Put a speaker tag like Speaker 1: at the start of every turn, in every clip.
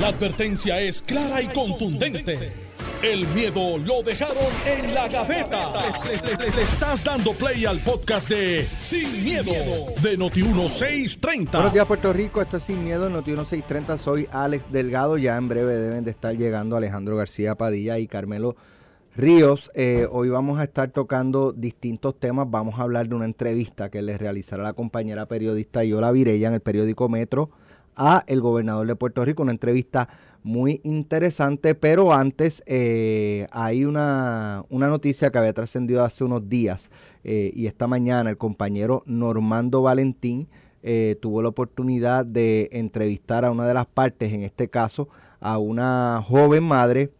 Speaker 1: La advertencia es clara y contundente. El miedo lo dejaron en la gaveta. Le, estás dando play al podcast de Sin, miedo, de Noti1630.
Speaker 2: Buenos días, Puerto Rico. Esto es Sin Miedo, Noti1630. Soy Alex Delgado. Ya en breve deben de estar llegando Alejandro García Padilla y Carmelo Ríos. Eh, hoy vamos a estar tocando distintos temas. Vamos a hablar de una entrevista que le realizará la compañera periodista Yola Virella en el periódico Metro a el gobernador de Puerto Rico. Una entrevista muy interesante, pero antes eh, hay una, una, noticia que había trascendido hace unos días eh, y esta mañana el compañero Normando Valentín eh, tuvo la oportunidad de entrevistar a una de las partes, en este caso a una joven madre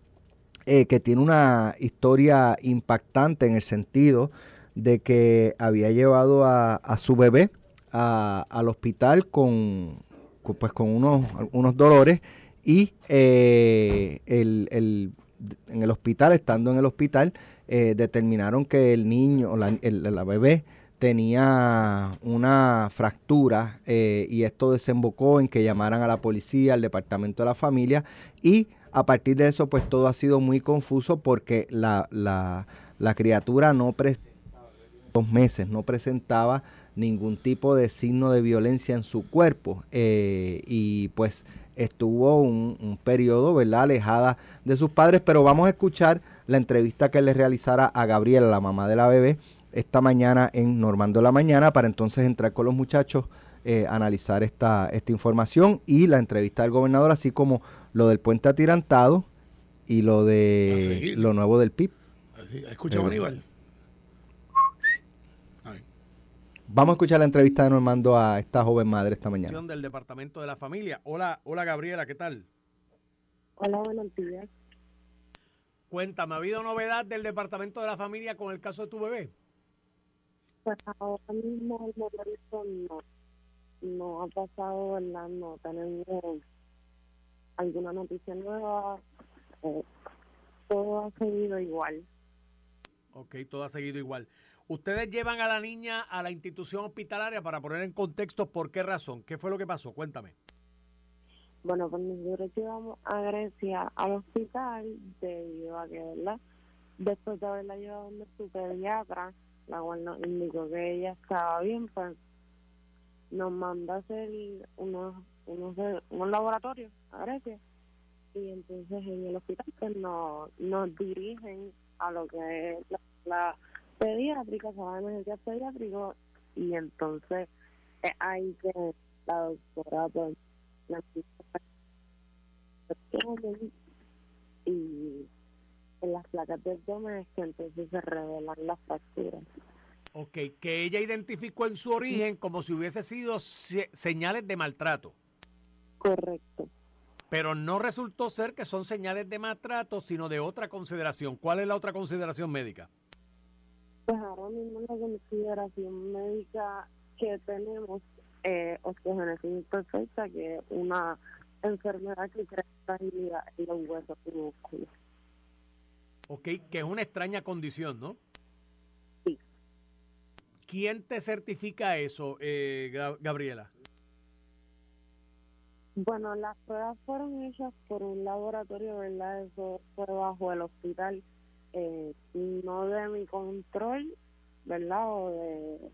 Speaker 2: que tiene una historia impactante en el sentido de que había llevado a, a su bebé a, al hospital con, pues, con unos, unos dolores y eh, el, en el hospital, estando en el hospital, eh, determinaron que el niño, la, la bebé, tenía una fractura eh, y esto desembocó en que llamaran a la policía, al departamento de la familia y a partir de eso pues todo ha sido muy confuso porque la, la, la criatura no presentaba, dos meses, no presentaba ningún tipo de signo de violencia en su cuerpo y pues estuvo un, periodo, ¿verdad?, alejada de sus padres, pero vamos a escuchar la entrevista que le realizara a Gabriela, la mamá de la bebé, esta mañana en Normando la Mañana, para entonces entrar con los muchachos, eh, analizar esta, esta información y la entrevista del gobernador, así como lo del puente atirantado y lo de lo nuevo del PIB.
Speaker 3: Escucha, eh, Aníbal.
Speaker 2: Vamos a escuchar la entrevista de Normando a esta joven madre esta mañana.
Speaker 4: Del Departamento de la Familia. Hola, hola Gabriela, ¿qué tal?
Speaker 5: Hola, buenos días.
Speaker 4: Cuéntame, ¿ha habido novedad del Departamento de la Familia con el caso de tu bebé?
Speaker 5: Pues ahora mismo el momento no, no ha pasado, ¿verdad? No tenemos alguna noticia nueva. Eh, todo ha seguido igual.
Speaker 4: Ok, todo ha seguido igual. Ustedes llevan a la niña a la institución hospitalaria para poner en contexto por qué razón. ¿Qué fue lo que pasó? Cuéntame.
Speaker 5: Bueno, pues nosotros llevamos a Grecia al hospital debido a que. Después de haberla llevado donde su pediatra, la cual nos indicó que ella estaba bien, pues nos manda a hacer unos, unos, unos laboratorios a Grecia. Y entonces en el hospital pues nos, nos dirigen a lo que es la pediátrica, se va a emergencia pediátrico y entonces es ahí que la doctora pues la y en las placas del abdomen es que entonces se revelan las fracturas.
Speaker 4: Ok, que ella identificó en su origen como si hubiese sido señales de maltrato.
Speaker 5: Correcto.
Speaker 4: Pero no resultó ser que son señales de maltrato, sino de otra consideración. ¿Cuál es la otra consideración médica?
Speaker 5: Pues ahora mismo la consideración médica que tenemos eh, osteogénesis imperfecta, que es una enfermedad que crea fragilidad en los huesos y músculos.
Speaker 4: Ok, que es una extraña condición, ¿no?
Speaker 5: Sí.
Speaker 4: ¿Quién te certifica eso, eh, Gabriela?
Speaker 5: Bueno, las pruebas fueron hechas por un laboratorio, ¿verdad? Eso fue bajo el hospital eh, no de mi control, ¿verdad? O de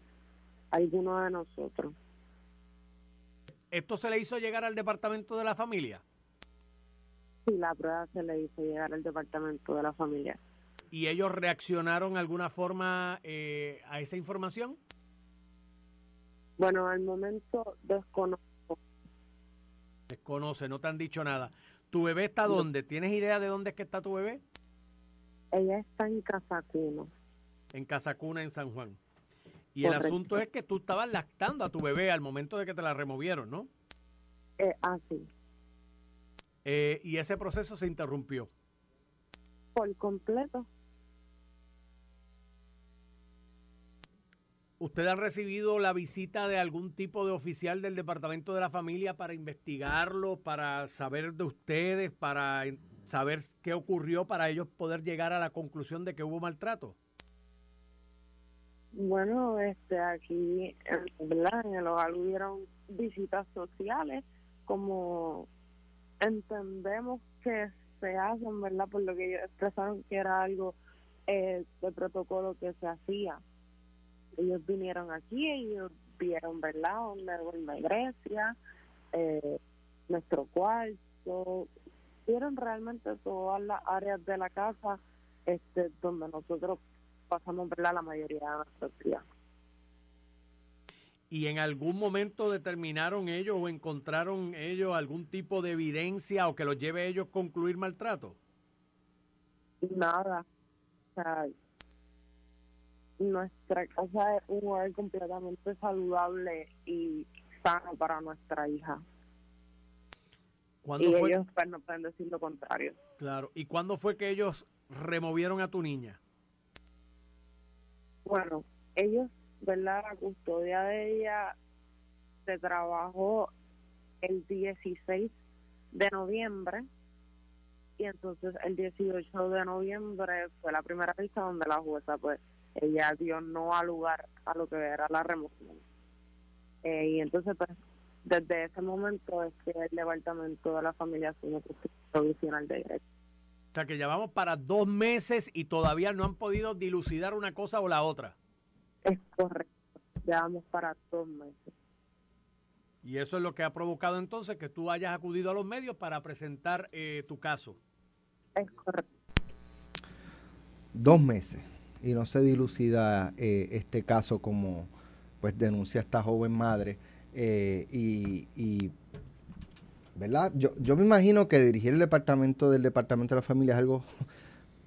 Speaker 5: alguno de nosotros.
Speaker 4: ¿Esto se le hizo llegar al departamento de la familia?
Speaker 5: Sí, la prueba se le hizo llegar al departamento de la familia.
Speaker 4: ¿Y ellos reaccionaron de alguna forma eh, a esa información?
Speaker 5: Bueno, al momento desconozco.
Speaker 4: Desconoce, no te han dicho nada. ¿Tu bebé está dónde? ¿Tienes idea de dónde es que está tu bebé?
Speaker 5: Ella está en Casacuna.
Speaker 4: En Casacuna, en San Juan. Y el asunto es que tú estabas lactando a tu bebé al momento de que te la removieron, ¿no?
Speaker 5: Eh, así.
Speaker 4: Eh, y ese proceso se interrumpió.
Speaker 5: Por completo.
Speaker 4: ¿Usted ha recibido la visita de algún tipo de oficial del Departamento de la Familia para investigarlo, para saber de ustedes, para saber qué ocurrió para ellos poder llegar a la conclusión de que hubo maltrato?
Speaker 5: Bueno, este aquí en, ¿verdad? en el hogar hubieron visitas sociales como entendemos que se hacen, ¿verdad? Por lo que ellos expresaron que era algo eh, de protocolo que se hacía. Ellos vinieron aquí, ellos vieron, ¿verdad? Donde iglesia, eh, nuestro cuarto, realmente todas las áreas de la casa este donde nosotros pasamos, ¿verdad? La mayoría de nuestros días.
Speaker 4: ¿Y en algún momento determinaron ellos o encontraron ellos algún tipo de evidencia o que los lleve a ellos a concluir maltrato?
Speaker 5: Nada. O sea, nuestra casa es un hogar completamente saludable y sano para nuestra hija. Y ellos pues, no pueden decir lo contrario.
Speaker 4: Claro. ¿Y cuándo fue que ellos removieron a tu niña?
Speaker 5: Bueno, ellos ¿verdad? La custodia de ella se trabajó el 16 de noviembre y entonces el 18 de noviembre fue la primera vista donde la jueza pues ella dio no al lugar a lo que era la remoción eh, y entonces pues desde ese momento es que el departamento de la familia asume provisional de derecho
Speaker 4: o sea que ya vamos para dos meses y todavía no han podido dilucidar una cosa o la otra
Speaker 5: es correcto. Ya vamos para dos meses.
Speaker 4: Y eso es lo que ha provocado entonces que tú hayas acudido a los medios para presentar eh, tu caso.
Speaker 5: Es correcto.
Speaker 2: Dos meses y no se dilucida eh, este caso como pues denuncia esta joven madre eh, y, y, verdad yo, yo me imagino que dirigir el departamento del departamento de la familia es algo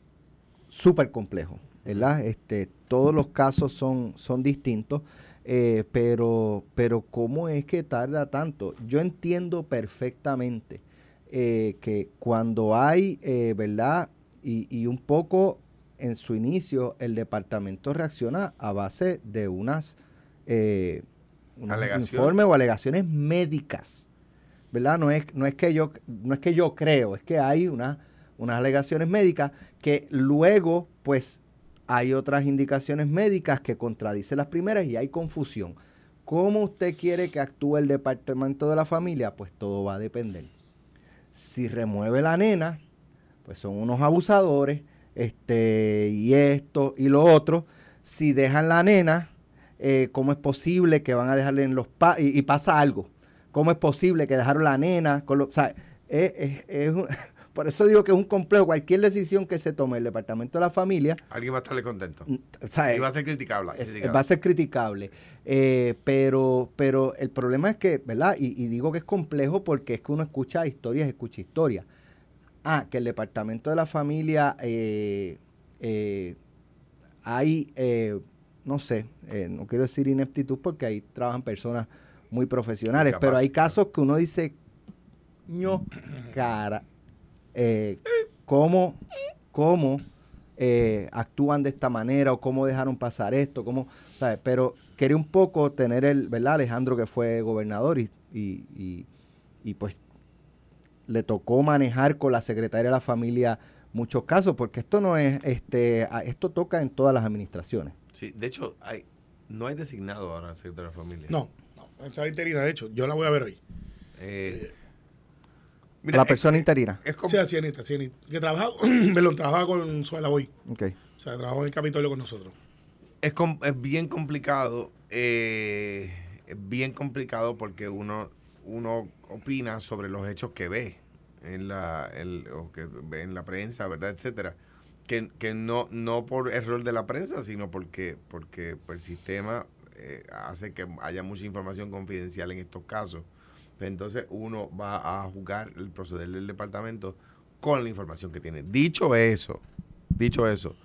Speaker 2: súper complejo ¿verdad? Este, todos los casos son, son distintos, eh, pero, pero ¿cómo es que tarda tanto? Yo entiendo perfectamente eh, que cuando hay, eh, ¿verdad? Y, y, un poco en su inicio el departamento reacciona a base de unas, informes o alegaciones médicas, ¿verdad? No es, no es, que, yo, no es que yo creo, es que hay una, unas alegaciones médicas que luego, pues, hay otras indicaciones médicas que contradicen las primeras y hay confusión. ¿Cómo usted quiere que actúe el departamento de la familia? Pues todo va a depender. Si remueve la nena, pues son unos abusadores, este, y esto y lo otro. Si dejan la nena, eh, ¿cómo es posible que van a dejarle en los pa y, pasa algo? ¿Cómo es posible que dejaron la nena? Con o sea, es, es, por eso digo que es un complejo. Cualquier decisión que se tome el Departamento de la Familia.
Speaker 3: Alguien va a estarle contento. Mm, y va a ser criticable.
Speaker 2: va a ser criticable. Eh, pero, pero el problema es que, ¿verdad? Y, digo que es complejo porque es que uno escucha historias, escucha historias. Ah, que el Departamento de la Familia eh, eh, hay, no sé, no quiero decir ineptitud porque ahí trabajan personas muy profesionales, pero hay casos que uno dice, ño, cara, eh, cómo, cómo eh, actúan de esta manera o cómo dejaron pasar esto, cómo, pero quería un poco tener el, ¿verdad? Alejandro que fue gobernador y, y, y, pues le tocó manejar con la secretaria de la familia muchos casos, porque esto no es, este, esto toca en todas las administraciones.
Speaker 3: Sí, de hecho, hay, no hay designado ahora secretaria de la familia.
Speaker 6: No, no, está interina, de hecho, yo la voy a ver hoy. Eh,
Speaker 2: la persona interina.
Speaker 6: Es como, sí, así Que trabaja, lo trabaja con Suela Boy.
Speaker 2: Ok.
Speaker 6: O sea, trabaja en el Capitolio con nosotros.
Speaker 3: Es, es bien complicado. Eh, es bien complicado porque uno, uno opina sobre los hechos que ve en la, o que ve en la prensa, ¿verdad? Etcétera. Que, que no, no por error de la prensa, sino porque, porque el sistema eh, hace que haya mucha información confidencial en estos casos entonces uno va a juzgar el proceder del departamento con la información que tiene. Dicho eso, dicho eso,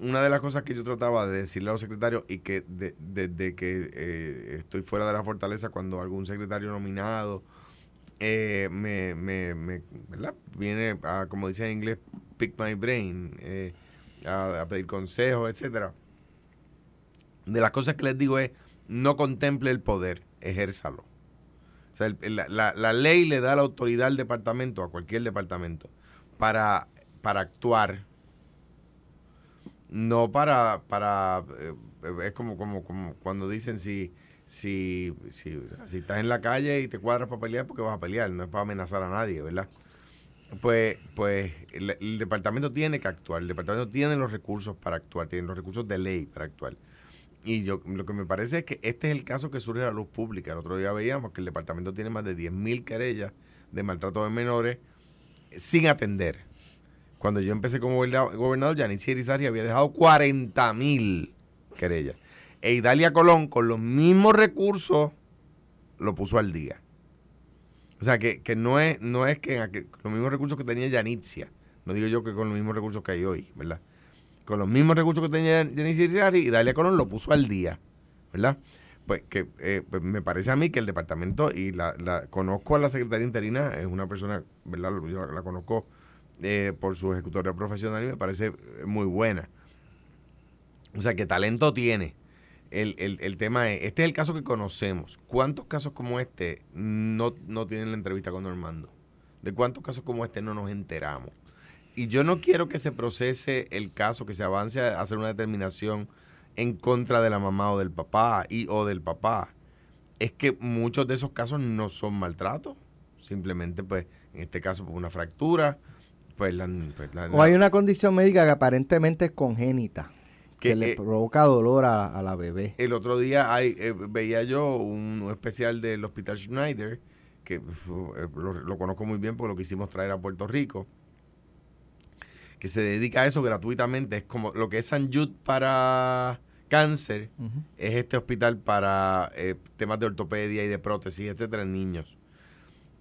Speaker 3: una de las cosas que yo trataba de decirle a los secretarios y que desde que eh, estoy fuera de la fortaleza, cuando algún secretario nominado eh, me, me, ¿verdad? viene a, como dice en inglés, pick my brain, eh, a, pedir consejos, etcétera. De las cosas que les digo es, no contemple el poder, ejérzalo la, ley le da la autoridad al departamento, a cualquier departamento, para, para actuar, no para, para eh, es como, como, como cuando dicen si, si, si, si estás en la calle y te cuadras para pelear, porque vas a pelear, no es para amenazar a nadie, ¿verdad? Pues, pues el, departamento tiene que actuar, el departamento tiene los recursos para actuar, tiene los recursos de ley para actuar. Y yo lo que me parece es que este es el caso que surge a la luz pública. El otro día veíamos que el departamento tiene más de 10.000 querellas de maltrato de menores sin atender. Cuando yo empecé como goberna- gobernador, Yanitzia Irizarry había dejado 40.000 querellas. E Idalia Colón, con los mismos recursos, lo puso al día. O sea, que, que no es no es que aquel- los mismos recursos que tenía Yanitzia, no digo yo que con los mismos recursos que hay hoy, ¿verdad? Con los mismos recursos que tenía Yanitzia Irizarry, Idalia Colón lo puso al día, ¿verdad? Pues que eh, pues me parece a mí que el departamento, y la, conozco a la secretaria interina, es una persona, ¿verdad? Yo la conozco eh, por su ejecutoria profesional y me parece muy buena. O sea, que talento tiene. El, el, el tema es, este es el caso que conocemos. ¿Cuántos casos como este no, no tienen la entrevista con Normando? ¿De cuántos casos como este no nos enteramos? Y yo no quiero que se procese el caso, que se avance a hacer una determinación en contra de la mamá o del papá y o del papá. Es que muchos de esos casos no son maltratos. Simplemente, pues, en este caso, por una fractura, pues la... pues, la-
Speaker 2: O hay una condición médica que aparentemente es congénita, que,
Speaker 3: Que,
Speaker 2: le
Speaker 3: eh,
Speaker 2: provoca dolor a, a la bebé.
Speaker 3: El otro día hay, eh, veía yo un especial del Hospital Schneider, que eh, lo, lo conozco muy bien porque lo quisimos traer a Puerto Rico, que se dedica a eso gratuitamente. Es como lo que es San Jude para cáncer, es este hospital para eh, temas de ortopedia y de prótesis, etcétera, en niños.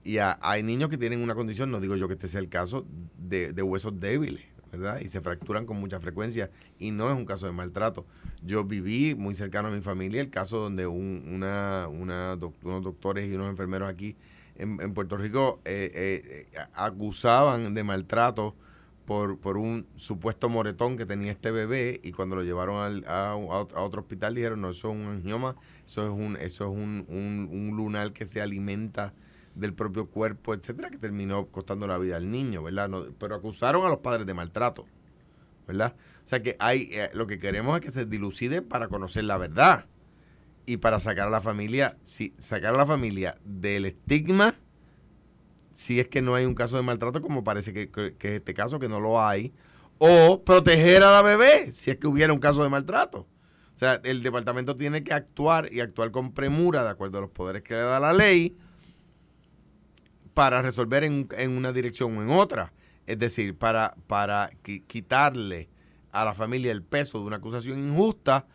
Speaker 3: Y a- hay niños que tienen una condición, no digo yo que este sea el caso, de, de huesos débiles, ¿verdad? Y se fracturan con mucha frecuencia y no es un caso de maltrato. Yo viví muy cercano a mi familia el caso donde un- una, una doc- unos doctores y unos enfermeros aquí en, Puerto Rico eh, eh, eh, acusaban de maltrato por, por un supuesto moretón que tenía este bebé y cuando lo llevaron al- a otro hospital dijeron, no, eso es un angioma, eso es un, eso es un, un, un lunar que se alimenta del propio cuerpo, etcétera, que terminó costando la vida al niño, ¿verdad? No, pero acusaron a los padres de maltrato, ¿verdad? O sea que hay, eh, lo que queremos es que se dilucide para conocer la verdad y para sacar a la familia, si, sacar a la familia del estigma si es que no hay un caso de maltrato, como parece que, que- que es este caso, que no lo hay, o proteger a la bebé, si es que hubiera un caso de maltrato. O sea, el departamento tiene que actuar y actuar con premura, de acuerdo a los poderes que le da la ley, para resolver en, en una dirección o en otra. Es decir, para, para qui- quitarle a la familia el peso de una acusación injusta,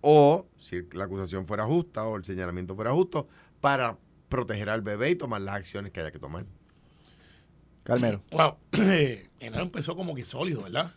Speaker 3: o si la acusación fuera justa o el señalamiento fuera justo, para proteger al bebé y tomar las acciones que haya que tomar.
Speaker 2: Carmelo.
Speaker 6: Wow. enero empezó como que sólido, ¿verdad?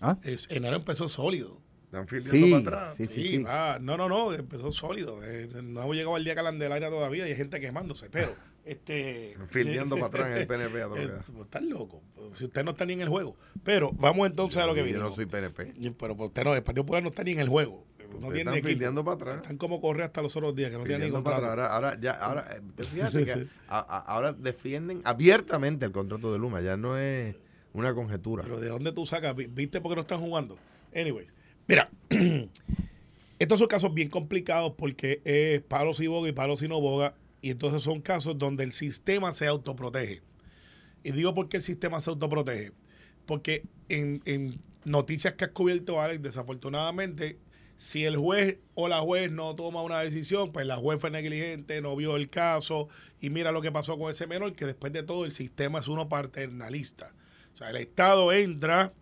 Speaker 2: ¿Ah?
Speaker 6: Es, enero empezó sólido.
Speaker 3: Están
Speaker 2: Sí,
Speaker 3: para atrás.
Speaker 2: sí, sí,
Speaker 6: Sí,
Speaker 2: sí.
Speaker 6: va. no, no, no, empezó sólido. Eh, no hemos llegado al día Candelaria todavía y hay gente quemándose, pero este
Speaker 3: fildeando para atrás en el PNP. a
Speaker 6: Eh, pues, están locos. Si usted no está ni en el juego. Pero vamos entonces a lo que viene.
Speaker 3: Yo no soy PNP.
Speaker 6: Pero pues, usted no, el Partido Popular no está ni en el juego. No
Speaker 3: Ustedes
Speaker 6: tiene
Speaker 3: están fildeando para atrás.
Speaker 6: Están como corre hasta los otros días, que no tienen ni
Speaker 3: Fildeando para atrás. Ahora, ahora, ya, ahora, eh, te fíjate que a- a- ahora defienden abiertamente el contrato de Luma. Ya no es una conjetura.
Speaker 6: Pero ¿de dónde tú sacas? Vi- ¿Viste por qué no están jugando? Anyways, mira, estos son casos bien complicados porque es palos y boga y palos y no boga. Y entonces son casos donde el sistema se autoprotege. Y digo por qué el sistema se autoprotege. Porque en, noticias que has cubierto, Alex, desafortunadamente, si el juez o la juez no toma una decisión, pues la juez fue negligente, no vio el caso y mira lo que pasó con ese menor, que después de todo el sistema es uno paternalista. O sea, el Estado entra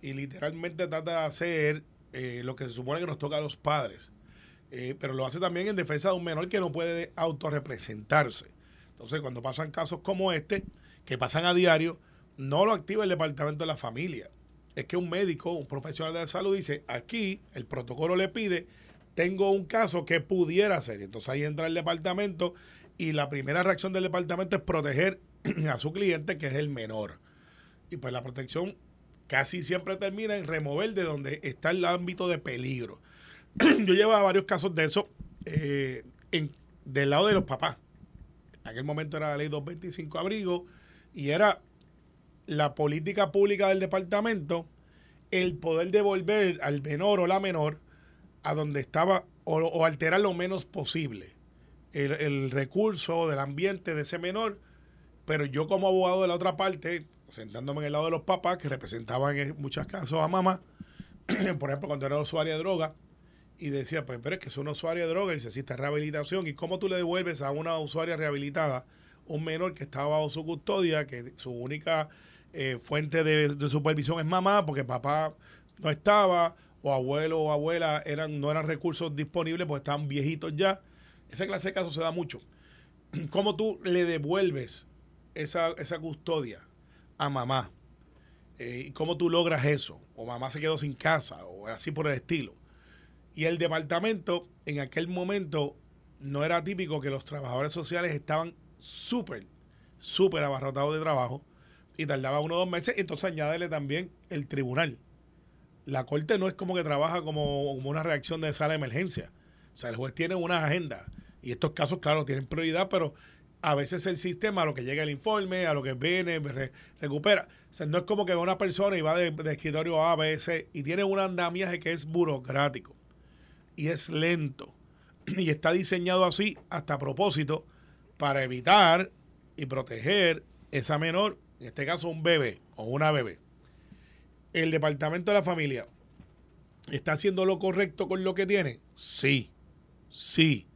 Speaker 6: y literalmente trata de hacer eh, lo que se supone que nos toca a los padres. Eh, pero lo hace también en defensa de un menor que no puede autorrepresentarse. Entonces, cuando pasan casos como este, que pasan a diario, no lo activa el departamento de la familia. Es que un médico, un profesional de la salud dice, aquí el protocolo le pide, tengo un caso que pudiera ser. Entonces ahí entra el departamento y la primera reacción del departamento es proteger a su cliente, que es el menor. Y pues la protección casi siempre termina en remover de donde está el ámbito de peligro. Yo llevaba varios casos de eso eh, en- del lado de los papás. En aquel momento era la ley 225 abrigo y era la política pública del departamento el poder devolver al menor o la menor a donde estaba o, alterar lo menos posible el, el recurso del ambiente de ese menor, pero yo como abogado de la otra parte, sentándome en el lado de los papás que representaban en muchos casos a mamá, por ejemplo, cuando era usuaria de droga, y decía, pues, pero es que es una usuaria de droga y necesita rehabilitación. ¿Y cómo tú le devuelves a una usuaria rehabilitada un menor que estaba bajo su custodia, que su única eh, fuente de, de supervisión es mamá, porque papá no estaba, o abuelo o abuela eran, no eran recursos disponibles porque estaban viejitos ya? Esa clase de casos se da mucho. ¿Cómo tú le devuelves esa, esa custodia a mamá? Eh, ¿Y cómo tú logras eso? O mamá se quedó sin casa, o así por el estilo. Y el departamento, en aquel momento, no era típico que los trabajadores sociales estaban súper, súper abarrotados de trabajo y tardaba uno o dos meses. Entonces añádele también el tribunal. La corte no es como que trabaja como, una reacción de sala de emergencia. O sea, el juez tiene una agenda. Y estos casos, claro, tienen prioridad, pero a veces el sistema, a lo que llega el informe, a lo que viene, re- recupera. O sea, no es como que va una persona y va de, de escritorio A, B, C, y tiene un andamiaje que es burocrático y es lento. Y está diseñado así hasta a propósito para evitar y proteger esa menor, en este caso un bebé o una bebé. El departamento de la familia está haciendo lo correcto con lo que tiene. Sí, sí.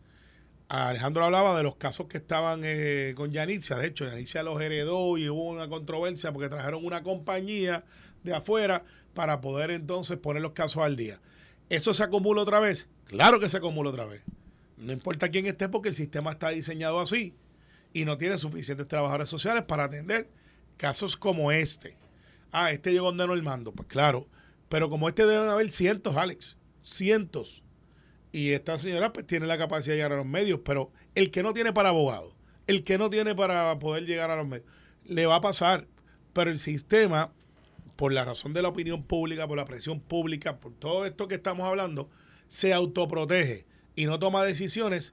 Speaker 6: Alejandro hablaba de los casos que estaban eh, con Yanitzia. De hecho, Yanitzia los heredó y hubo una controversia porque trajeron una compañía de afuera para poder entonces poner los casos al día. ¿Eso se acumula otra vez? Claro que se acumula otra vez. No importa quién esté porque el sistema está diseñado así y no tiene suficientes trabajadores sociales para atender casos como este. Ah, este llegó donde mando. Pues claro, pero como este deben haber cientos, Alex, cientos. Y esta señora pues tiene la capacidad de llegar a los medios, pero el que no tiene para abogado, el que no tiene para poder llegar a los medios, le va a pasar. Pero el sistema, por la razón de la opinión pública, por la presión pública, por todo esto que estamos hablando, se autoprotege y no toma decisiones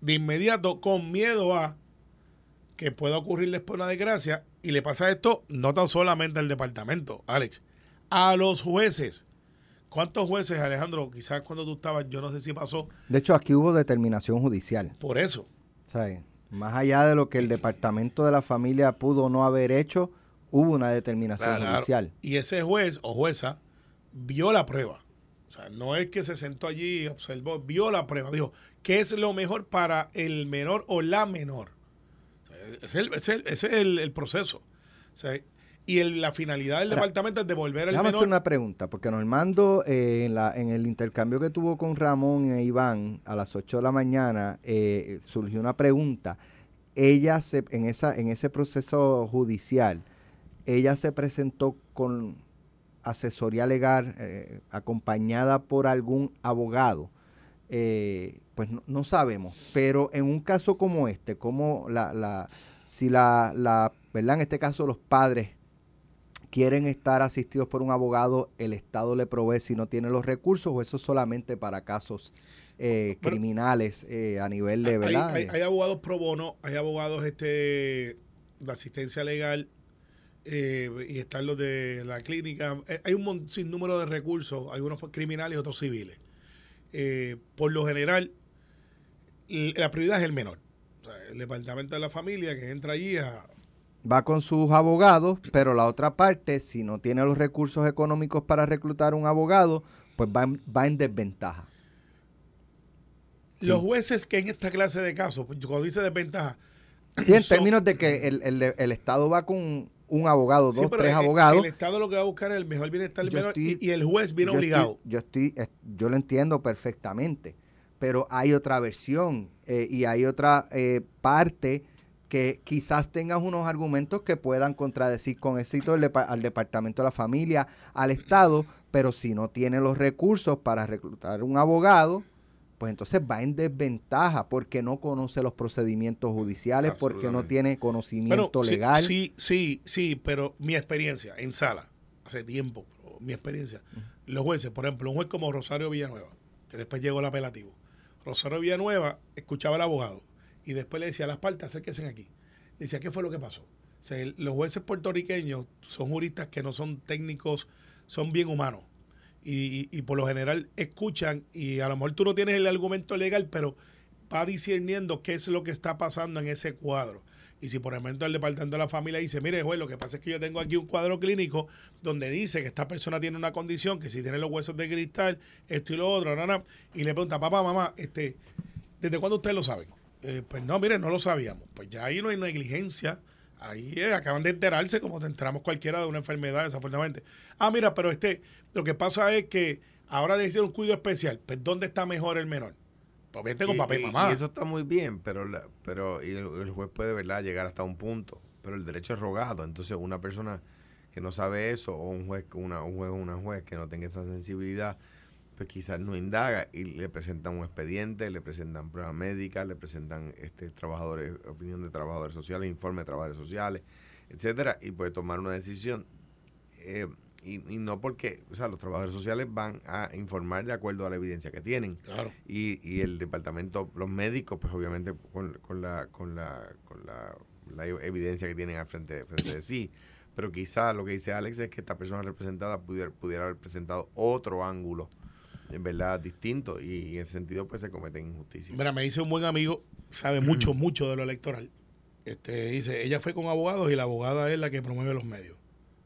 Speaker 6: de inmediato con miedo a que pueda ocurrir después una desgracia y le pasa esto no tan solamente al departamento, Alex, a los jueces. ¿Cuántos jueces, Alejandro? Quizás cuando tú estabas, yo no sé si pasó
Speaker 2: De hecho, aquí hubo determinación judicial.
Speaker 6: por eso.
Speaker 2: ¿sabes? Más allá de lo que el departamento de la familia pudo o no haber hecho, hubo una determinación
Speaker 6: Claro.
Speaker 2: judicial.
Speaker 6: Y ese juez o jueza vio la prueba. O sea, no es que se sentó allí y observó, vio la prueba. Dijo, ¿qué es lo mejor para el menor o la menor? O sea, ese es el, ese es el- ese es el- el proceso. O sea, y el- la finalidad del
Speaker 2: Ahora,
Speaker 6: departamento es devolver al
Speaker 2: Déjame hacer
Speaker 6: menor.
Speaker 2: una pregunta, porque Normando, eh, en, la, en el intercambio que tuvo con Ramón e Iván a las 8 de la mañana, eh, surgió una pregunta. Ella, se, en, esa, en ese proceso judicial, ella se presentó con asesoría legal eh, acompañada por algún abogado. Eh, pues no, no sabemos, pero en un caso como este, como la, la si la, la, ¿verdad? En este caso los padres quieren estar asistidos por un abogado, el Estado le provee si no tiene los recursos o eso es solamente para casos eh,
Speaker 6: Bueno,
Speaker 2: criminales eh, a nivel de,
Speaker 6: Hay,
Speaker 2: ¿verdad?
Speaker 6: hay-
Speaker 2: Eh,
Speaker 6: hay abogados pro bono, hay abogados este de asistencia legal eh, y están los de la clínica. Eh, hay un sinnúmero de recursos, algunos criminales y otros civiles. Eh, por lo general, la prioridad es el menor. O sea, el departamento de la familia que entra allí a...
Speaker 2: va con sus abogados, pero la otra parte, si no tiene los recursos económicos para reclutar un abogado, pues va en, va en desventaja. Sí.
Speaker 6: Los jueces que en esta clase de casos, pues, cuando dice desventaja...
Speaker 2: Sí, en
Speaker 6: son-
Speaker 2: términos de que el, el- el Estado va con un abogado,
Speaker 6: Sí,
Speaker 2: dos, tres
Speaker 6: el-
Speaker 2: abogados.
Speaker 6: El Estado lo que va a buscar es el mejor bienestar del
Speaker 2: Yo
Speaker 6: menor
Speaker 2: estoy-
Speaker 6: y, y el juez viene
Speaker 2: yo
Speaker 6: obligado.
Speaker 2: Estoy, yo estoy, es- yo lo entiendo perfectamente, pero hay otra versión eh, y hay otra eh, parte que quizás tengas unos argumentos que puedan contradecir con éxito el depa- al Departamento de la Familia, al Estado, pero si no tiene los recursos para reclutar un abogado, pues entonces va en desventaja porque no conoce los procedimientos judiciales, porque no tiene conocimiento legal.
Speaker 6: Sí, sí, sí, pero mi experiencia en sala, hace tiempo, mi experiencia, los jueces, por ejemplo, un juez como Rosario Villanueva, que después llegó el apelativo. Rosario Villanueva escuchaba al abogado y después le decía a las partes, acérquense aquí. Le decía, ¿qué fue lo que pasó? O sea, el- los jueces puertorriqueños son juristas que no son técnicos, son bien humanos. Y, y por lo general escuchan y a lo mejor tú no tienes el argumento legal, pero va discerniendo qué es lo que está pasando en ese cuadro. Y si por ejemplo el departamento de la familia dice, mire, juez, lo que pasa es que yo tengo aquí un cuadro clínico donde dice que esta persona tiene una condición, que si tiene los huesos de cristal, esto y lo otro, no, y le pregunta, papá, mamá, este, ¿desde cuándo ustedes lo saben? Eh, pues no, mire, no lo sabíamos. Pues ya ahí no hay negligencia. Ahí eh, acaban de enterarse como te enteramos cualquiera de una enfermedad, desafortunadamente. Ah, mira, pero este, lo que pasa es que ahora decir un cuidado especial. Pues ¿dónde está mejor el menor? Pues vete con papá y, mamá.
Speaker 3: Y eso está muy bien, pero, pero y el, juez puede ¿verdad? llegar hasta un punto. Pero el derecho es rogado. Entonces, una persona que no sabe eso, o un juez, una, un juez o una juez que no tenga esa sensibilidad, pues quizás no indaga y le presentan un expediente, le presentan pruebas médicas, le presentan este trabajadores, opinión de trabajadores sociales, informe de trabajadores sociales, etcétera, y puede tomar una decisión. Eh, y, no porque, o sea, los trabajadores sociales van a informar de acuerdo a la evidencia que tienen.
Speaker 6: Claro.
Speaker 3: Y, y el departamento, los médicos, pues obviamente con, con la, con la, con la, evidencia que tienen al frente, frente de sí. Pero quizá lo que dice Alex es que esta persona representada pudiera, pudiera haber presentado otro ángulo en verdad distinto y en ese sentido pues se cometen injusticias.
Speaker 6: Mira, me dice un buen amigo, sabe mucho, mucho de lo electoral. Este, dice, ella fue con abogados y la abogada es la que promueve los medios.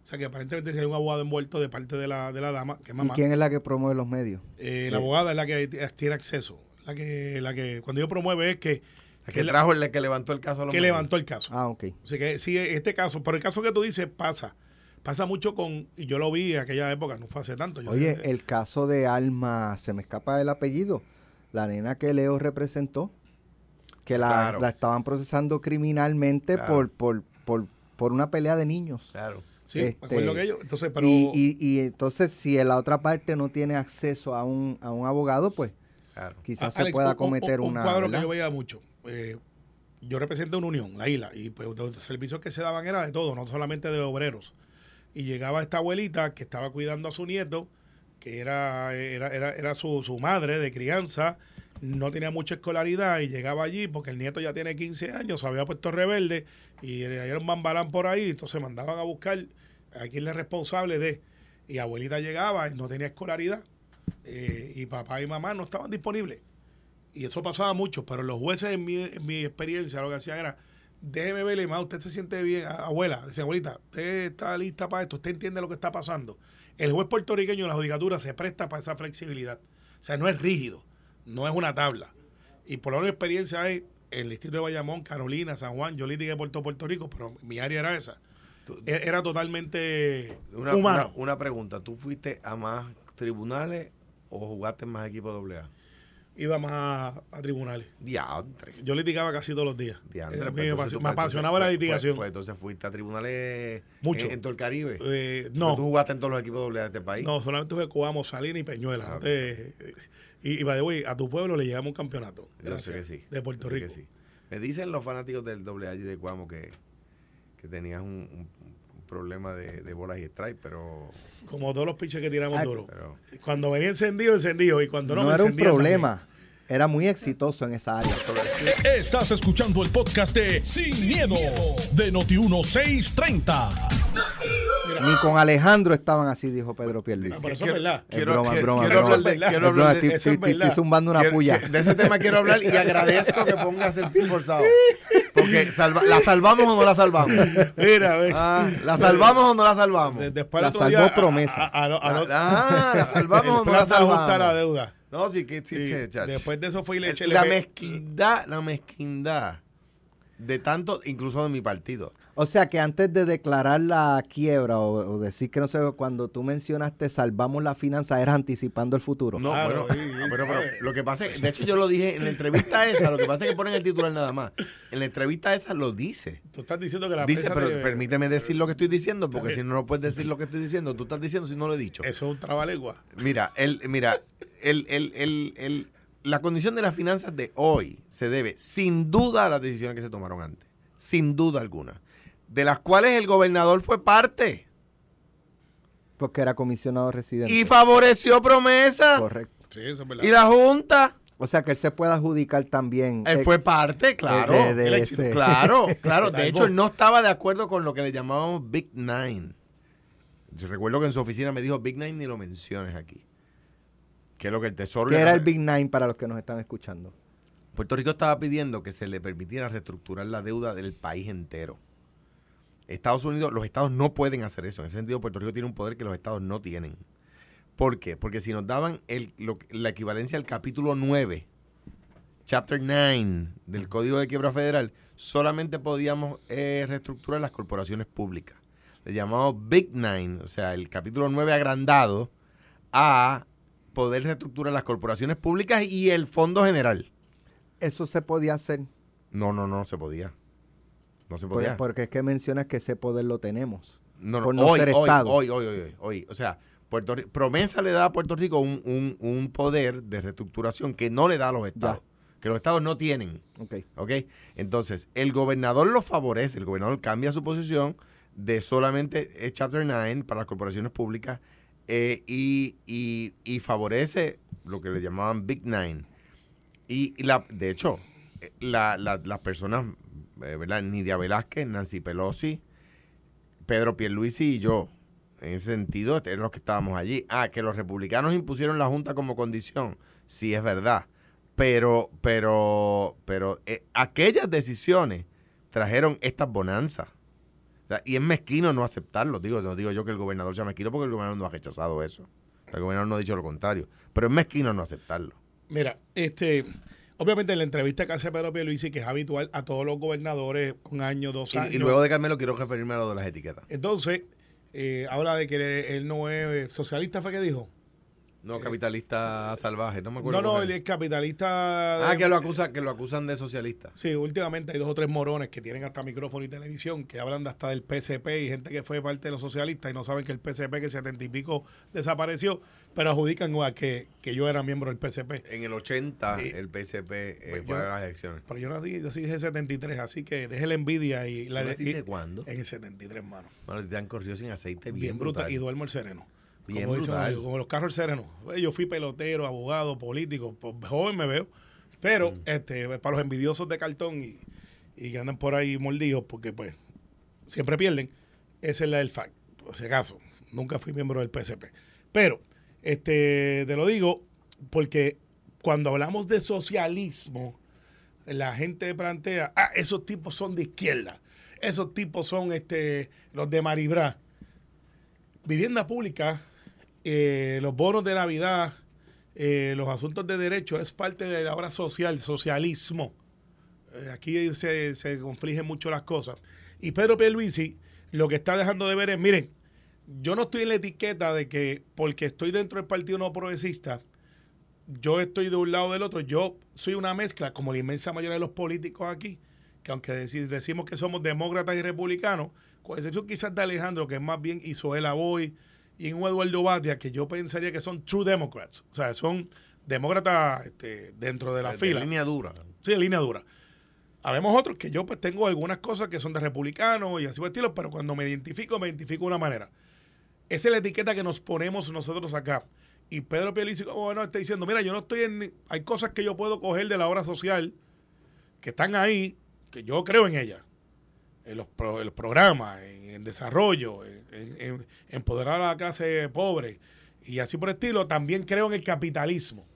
Speaker 6: O sea que aparentemente si hay un abogado envuelto de parte de la, de la dama, que mamá.
Speaker 2: ¿Y quién es la que promueve los medios?
Speaker 6: Eh, la abogada es la que tiene acceso. La que, la que cuando yo promueve es que
Speaker 3: la que, trajo, la que levantó el caso.
Speaker 6: A que levantó el caso.
Speaker 2: Ah, ok.
Speaker 6: O sea que sí, este caso, por el caso que tú dices pasa. Pasa mucho con, y yo lo vi en aquella época, no fue hace tanto.
Speaker 2: Oye, el caso de Alma, se me escapa el apellido, la nena que Leo representó, que la, estaban procesando criminalmente por, por, por, por una pelea de niños.
Speaker 3: Claro.
Speaker 6: Sí, este, que yo. Entonces, pero...
Speaker 2: y, y, entonces, si la otra parte no tiene acceso a un, a un abogado, pues quizás se pueda cometer una.
Speaker 6: Un cuadro que yo veía mucho. Eh, yo represento una unión, la isla, y pues los servicios que se daban era de todo, no solamente de obreros y llegaba esta abuelita que estaba cuidando a su nieto, que era, era, era, era su, su, madre de crianza, no tenía mucha escolaridad y llegaba allí porque el nieto ya tiene 15 años, se había puesto rebelde y era un bambalán por ahí, entonces mandaban a buscar a quien es responsable de. Y abuelita llegaba y no tenía escolaridad eh, y papá y mamá no estaban disponibles. Y eso pasaba mucho, pero los jueces en mi, en mi experiencia lo que hacían era déjeme verle más, usted se siente bien, abuela, decía, abuelita, usted está lista para esto, usted entiende lo que está pasando. El juez puertorriqueño en la judicatura se presta para esa flexibilidad. O sea, no es rígido, no es una tabla. Y por lo menos experiencia hay en el distrito de Bayamón, Carolina, San Juan, yo dije Puerto Puerto Rico, pero mi área era esa. E-, era totalmente
Speaker 3: una, humano. Una, pregunta, ¿tú fuiste a más tribunales o jugaste en más equipo AA?
Speaker 6: Iba más a, tribunales.
Speaker 3: Diantre.
Speaker 6: Yo litigaba casi todos los días.
Speaker 3: Diantre,
Speaker 6: pues, me, apasionaba la litigación.
Speaker 3: Pues, entonces fuiste a tribunales
Speaker 6: Mucho.
Speaker 3: En, todo el Caribe.
Speaker 6: Eh, no.
Speaker 3: ¿Tú jugaste en todos los equipos de este país?
Speaker 6: No, solamente jugué Coamo, Salinas y Peñuela. Ah, y, y, by a tu pueblo le llevamos un campeonato.
Speaker 3: Yo sé que sí.
Speaker 6: De Puerto Rico.
Speaker 3: sí. Me dicen los fanáticos del doble A de Coamo que, que tenías un, problema de, de, bolas y strike, pero...
Speaker 6: Como todos los pitches que tiramos duro. cuando venía encendido, encendido. Y cuando no,
Speaker 2: no era un problema era muy exitoso en esa área.
Speaker 1: Estás escuchando el podcast de Sin, miedo, de Noti1630.
Speaker 2: Ni con Alejandro estaban así, dijo Pedro Pierluisi.
Speaker 6: No, eso es verdad.
Speaker 2: Quiero, broma, broma, quiero hablar de, quiero hablar de, Estoy zumbando una puya.
Speaker 3: de ese tema quiero hablar y agradezco que pongas el pin forzado. Porque ¿la salvamos o no la salvamos?
Speaker 6: Mira, ves.
Speaker 3: Ah, ¿La salvamos o no la salvamos?
Speaker 2: después la salvó promesa.
Speaker 3: ah, ¿la salvamos o no la salvamos?
Speaker 6: la deuda.
Speaker 3: No, sí, que sí, sí,
Speaker 6: Después de eso fue y le eché
Speaker 3: La mezquindad, la mezquindad de tanto, incluso de mi partido.
Speaker 2: O sea que antes de declarar la quiebra o, decir que no sé, cuando tú mencionaste salvamos la finanza, eras anticipando el futuro.
Speaker 3: No, pero, pero, lo que pasa es, de hecho yo lo dije en la entrevista esa, lo que pasa es que ponen el titular nada más. En la entrevista esa lo dice.
Speaker 6: Tú estás diciendo que la
Speaker 3: Dice, pero permíteme decir lo que estoy diciendo, porque si no, no puedes decir lo que estoy diciendo. Tú estás diciendo si no lo he dicho.
Speaker 6: Eso es un trabalegua.
Speaker 3: Mira, el, mira, el, el, el, el, la condición de las finanzas de hoy se debe sin duda a las decisiones que se tomaron antes. Sin duda alguna de las cuales el gobernador fue parte.
Speaker 2: Porque era comisionado residente.
Speaker 3: Y favoreció promesa.
Speaker 2: Correcto.
Speaker 6: Sí, eso es verdad.
Speaker 3: Y la Junta.
Speaker 2: O sea que él se puede adjudicar también.
Speaker 3: Él fue parte, claro. Claro, claro. De hecho, él no estaba de acuerdo con lo que le llamábamos Big Nine. Yo recuerdo que en su oficina me dijo Big Nine ni lo menciones aquí. Que es lo que el Tesoro...
Speaker 2: ¿Qué era el Big Nine para los que nos están escuchando?
Speaker 3: Puerto Rico estaba pidiendo que se le permitiera reestructurar la deuda del país entero. Estados Unidos, los estados no pueden hacer eso. En ese sentido, Puerto Rico tiene un poder que los estados no tienen. ¿Por qué? Porque si nos daban el- lo- la equivalencia al capítulo 9, chapter 9 del Código de Quiebra Federal, solamente podíamos eh, reestructurar las corporaciones públicas. Le llamamos Big Nine, o sea, el capítulo 9 agrandado, a poder reestructurar las corporaciones públicas y el Fondo General.
Speaker 2: Eso se podía hacer.
Speaker 3: No, no, no se podía. No se
Speaker 2: Pues,
Speaker 3: podía.
Speaker 2: porque es que mencionas que ese poder lo tenemos.
Speaker 3: no, no,
Speaker 2: por no
Speaker 3: hoy,
Speaker 2: ser
Speaker 3: hoy,
Speaker 2: Estado.
Speaker 3: hoy, hoy, hoy, hoy, hoy. O sea, Puerto promesa le da a Puerto Rico un, un- un poder de reestructuración que no le da a los estados. Que los estados no tienen.
Speaker 2: Ok.
Speaker 3: ¿Ok? Entonces, el gobernador lo favorece. El gobernador cambia su posición de solamente eh, Chapter 9 para las corporaciones públicas eh, y, y- y favorece lo que le llamaban Big Nine. Y, y la, de hecho, eh, la- la- las personas, ¿verdad? Nidia Velázquez, Nancy Pelosi, Pedro Pierluisi y yo, en ese sentido, eran los que estábamos allí. Ah, que los republicanos impusieron la Junta como condición. Sí, es verdad. Pero, pero, pero eh, aquellas decisiones trajeron estas bonanzas. Y es mezquino no aceptarlo. Digo, no digo yo que el gobernador sea mezquino porque el gobernador no ha rechazado eso. El gobernador no ha dicho lo contrario. Pero es mezquino no aceptarlo.
Speaker 6: Mira, este, obviamente en la entrevista que hace Pedro Pierluisi, que es habitual a todos los gobernadores, un año, dos
Speaker 3: Y,
Speaker 6: años.
Speaker 3: y luego de Carmelo quiero referirme a lo de las etiquetas.
Speaker 6: Entonces, eh, habla de que él no es socialista, ¿fue que dijo?
Speaker 3: No, capitalista salvaje, no me acuerdo.
Speaker 6: No, no,
Speaker 3: cómo
Speaker 6: él
Speaker 3: es.
Speaker 6: es capitalista.
Speaker 3: Ah,
Speaker 6: de-
Speaker 3: que lo, acusa, que lo acusan de socialista.
Speaker 6: Sí, últimamente hay dos o tres morones que tienen hasta micrófono y televisión que hablan hasta del PCP y gente que fue parte de los socialistas y no saben que el PCP que setenta y pico desapareció, pero adjudican a que, que yo era miembro del PCP.
Speaker 3: En el 80
Speaker 6: Sí.
Speaker 3: el PSP eh,
Speaker 6: Pues
Speaker 3: fue
Speaker 6: yo-
Speaker 3: a las elecciones.
Speaker 6: Pero yo nací, nací en el 73, así que deje la envidia y la
Speaker 3: ¿Tú
Speaker 6: de,
Speaker 3: cuándo?
Speaker 6: En el 73, mano.
Speaker 3: Bueno, te han corrido sin aceite bien,
Speaker 6: Bien, brutal.
Speaker 3: brutal.
Speaker 6: Y duermo el sereno.
Speaker 3: Bien
Speaker 6: como, dicen los carros el sereno. Eh, Yo fui pelotero, abogado, político, pues, joven me veo. Pero
Speaker 3: Mm.
Speaker 6: este para los envidiosos de cartón y, y que andan por ahí mordidos, porque pues siempre pierden, esa es la del fact. Por si acaso, nunca fui miembro del PSP. Pero, este, te lo digo porque cuando hablamos de socialismo, la gente plantea, ah, esos tipos son de izquierda, esos tipos son este, los de Maribra. Vivienda pública, eh, los bonos de Navidad, eh, los asuntos de derecho, es parte de la obra social, socialismo. Eh, aquí se, se confligen mucho las cosas. Y Pedro Pierluisi lo que está dejando de ver es, miren, yo no estoy en la etiqueta de que porque estoy dentro del Partido No Progresista, yo estoy de un lado o del otro. Yo soy una mezcla, como la inmensa mayoría de los políticos aquí, que aunque deci- decimos que somos demócratas y republicanos, con excepción quizás de Alejandro, que es más bien Isoela Boy, y un Eduardo Batia, que yo pensaría que son true Democrats. O sea, son demócratas este, dentro de la
Speaker 3: De
Speaker 6: fila.
Speaker 3: línea dura.
Speaker 6: Sí, en línea dura. Habemos otros que yo pues tengo algunas cosas que son de republicanos y así por el estilo, pero cuando me identifico, me identifico de una manera. Esa es la etiqueta que nos ponemos nosotros acá. Y Pedro como bueno, está diciendo, mira, yo no estoy en... Hay cosas que yo puedo coger de la obra social que están ahí, que yo creo en ellas. En los, pro- en los programas, en, en desarrollo, en, en- en empoderar a la clase pobre y así por el estilo. También creo en el capitalismo,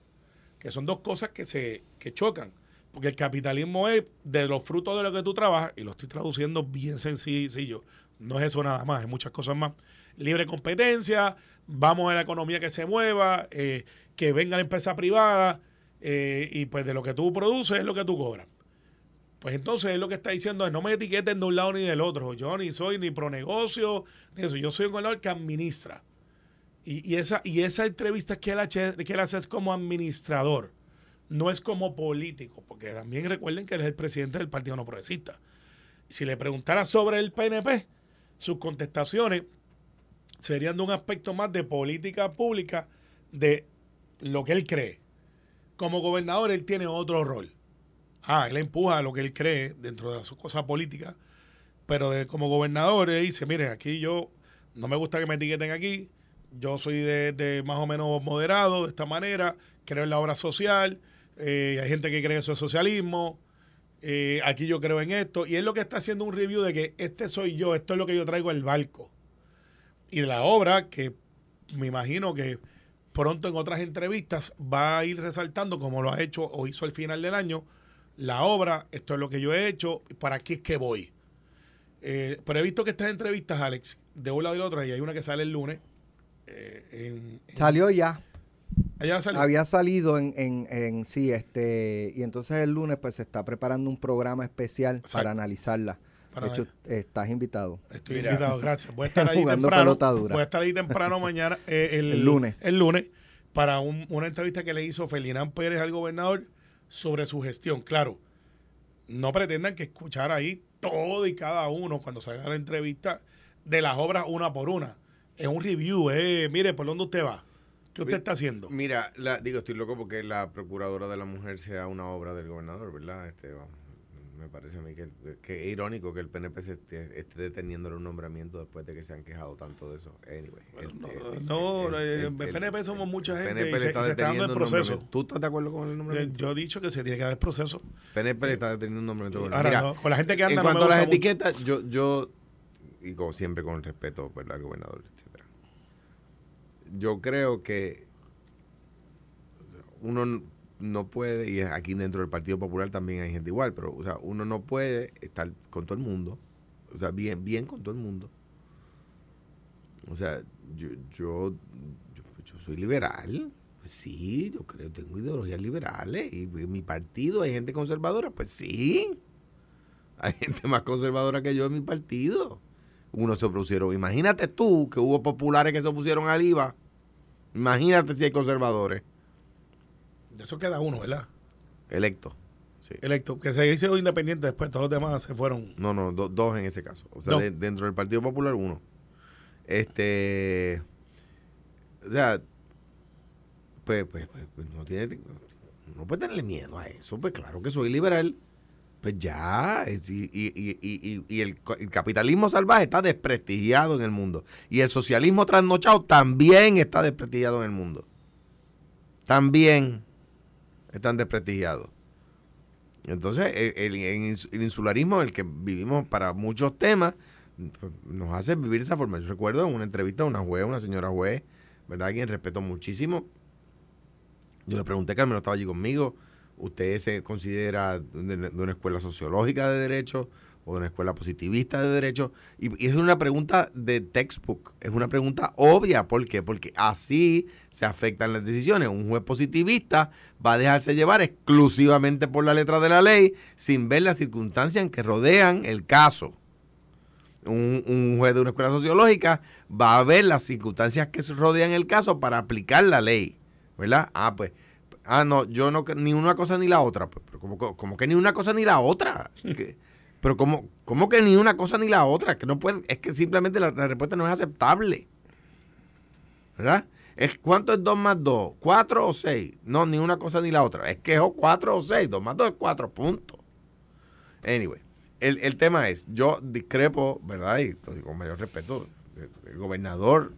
Speaker 6: que son dos cosas que se que chocan. Porque el capitalismo es de los frutos de lo que tú trabajas, y lo estoy traduciendo bien sencillo. No es eso nada más, es muchas cosas más. Libre competencia, vamos a la economía que se mueva, eh, que venga la empresa privada, eh, y pues de lo que tú produces es lo que tú cobras. Pues entonces es lo que está diciendo es no me etiqueten de un lado ni del otro. Yo ni soy ni pro negocio, ni eso. Yo soy un gobernador que administra. Y, y esa, y esa entrevista que él, que él hace es como administrador, no es como político, porque también recuerden que él es el presidente del Partido No Progresista. Si le preguntara sobre el PNP, sus contestaciones serían de un aspecto más de política pública de lo que él cree. Como gobernador, él tiene otro rol. Ah, él empuja lo que él cree dentro de su cosa política, pero de, como gobernador, él dice, mire, aquí yo no me gusta que me etiqueten aquí, yo soy de, de más o menos moderado de esta manera, creo en la obra social, eh, hay gente que cree que eso es socialismo, eh, aquí yo creo en esto, y es lo que está haciendo un review de que este soy yo, esto es lo que yo traigo al barco. Y de la obra, que me imagino que pronto en otras entrevistas va a ir resaltando, como lo ha hecho o hizo al final del año, la obra, esto es lo que yo he hecho, para aquí es que voy. Eh, pero he visto que estas entrevistas, Alex, de un lado y del otro, y hay una que sale el lunes. eh, en- en-
Speaker 2: Salió ya.
Speaker 6: allá salió.
Speaker 2: Había salido en, en, en sí, este, y entonces el lunes pues se está preparando un programa especial
Speaker 6: Exacto.
Speaker 2: para analizarla.
Speaker 6: Para
Speaker 2: de hecho,
Speaker 6: ver.
Speaker 2: estás invitado.
Speaker 6: Estoy
Speaker 3: Mira.
Speaker 6: invitado, gracias. Voy a estar ahí temprano. Voy a estar ahí temprano mañana, eh, el,
Speaker 2: El lunes.
Speaker 6: El lunes, para un- una entrevista que le hizo Felinán Pérez al gobernador sobre su gestión. Claro, no pretendan que escuchar ahí todo y cada uno cuando salga la entrevista de las obras una por una. Es un review, eh. Mire, ¿por dónde usted va? ¿Qué usted está haciendo?
Speaker 3: Mira, la, digo, estoy loco porque la procuradora de la mujer sea una obra del gobernador, ¿verdad? Este, vamos, me parece a mí que, que es irónico que el PNP se esté, esté deteniendo los nombramientos después de que se han quejado tanto de eso. Anyway,
Speaker 6: no, no,
Speaker 3: el-
Speaker 6: eh, PNP somos mucha gente
Speaker 3: PNP
Speaker 6: y se-
Speaker 3: está
Speaker 6: y se está dando el
Speaker 3: un
Speaker 6: proceso.
Speaker 3: nombramiento. ¿Tú estás de acuerdo con el
Speaker 6: Eh,
Speaker 3: nombramiento?
Speaker 6: Yo he dicho que se tiene que dar el proceso.
Speaker 3: PNP le está deteniendo un nombramiento.
Speaker 6: Ahora,
Speaker 3: Mira,
Speaker 6: no, con la gente que anda
Speaker 3: en
Speaker 6: no me
Speaker 3: cuanto a las
Speaker 6: mucho.
Speaker 3: etiquetas, yo, yo, y como siempre con respeto ¿verdad? al gobernador, etcétera. Yo creo que uno no puede, y aquí dentro del Partido Popular también hay gente igual, pero o sea, uno no puede estar con todo el mundo, o sea, bien, bien con todo el mundo. O sea, yo, yo, yo, soy liberal, pues sí, yo creo, tengo ideologías liberales, y en mi partido hay gente conservadora, pues sí. Hay gente más conservadora que yo en mi partido. Uno se opusieron. Imagínate tú que hubo populares que se opusieron al IVA. Imagínate si hay conservadores
Speaker 6: De eso queda uno, ¿verdad?
Speaker 3: electos. Sí.
Speaker 6: Electo. Que se hizo independiente después, todos los demás se fueron.
Speaker 3: No, no, do- dos en ese caso. O sea, de- dentro del Partido Popular, uno. Este. O sea, pues, pues, pues, pues, no tiene. No puede tenerle miedo a eso. Pues claro que soy liberal. Pues ya. es- y, y- y- y- y- el, el capitalismo salvaje está desprestigiado en el mundo. Y el socialismo trasnochado también está desprestigiado en el mundo. También están desprestigiados. Entonces, el, el- el ins- el insularismo, el que vivimos para muchos temas, pues, nos hace vivir de esa forma. Yo recuerdo en una entrevista a una juez, una señora juez, ¿verdad? Quien respeto muchísimo. Yo le pregunté, Carmen, estaba allí conmigo, ¿usted se considera de, de una escuela sociológica de derecho o de una escuela positivista de derecho? Y, y es una pregunta de textbook, es una pregunta obvia. ¿Por qué? Porque así se afectan las decisiones. Un juez positivista va a dejarse llevar exclusivamente por la letra de la ley sin ver las circunstancias en que rodean el caso. Un, un juez de una escuela sociológica va a ver las circunstancias que rodean el caso para aplicar la ley. ¿Verdad? Ah, pues. Ah, no, yo no, ni una cosa ni la otra. Pues, pero como, como que ni una cosa ni la otra. Pero como, como que ni una cosa ni la otra. Que no puede, es que simplemente la, respuesta no es aceptable. ¿Verdad? Es, ¿Cuánto es 2 más 2? ¿4 o 6? No, ni una cosa ni la otra. Es que es 4 o 6. 2 más 2 es 4 puntos. Anyway, el, el tema es, yo discrepo, ¿verdad? Y digo con mayor respeto, el, gobernador,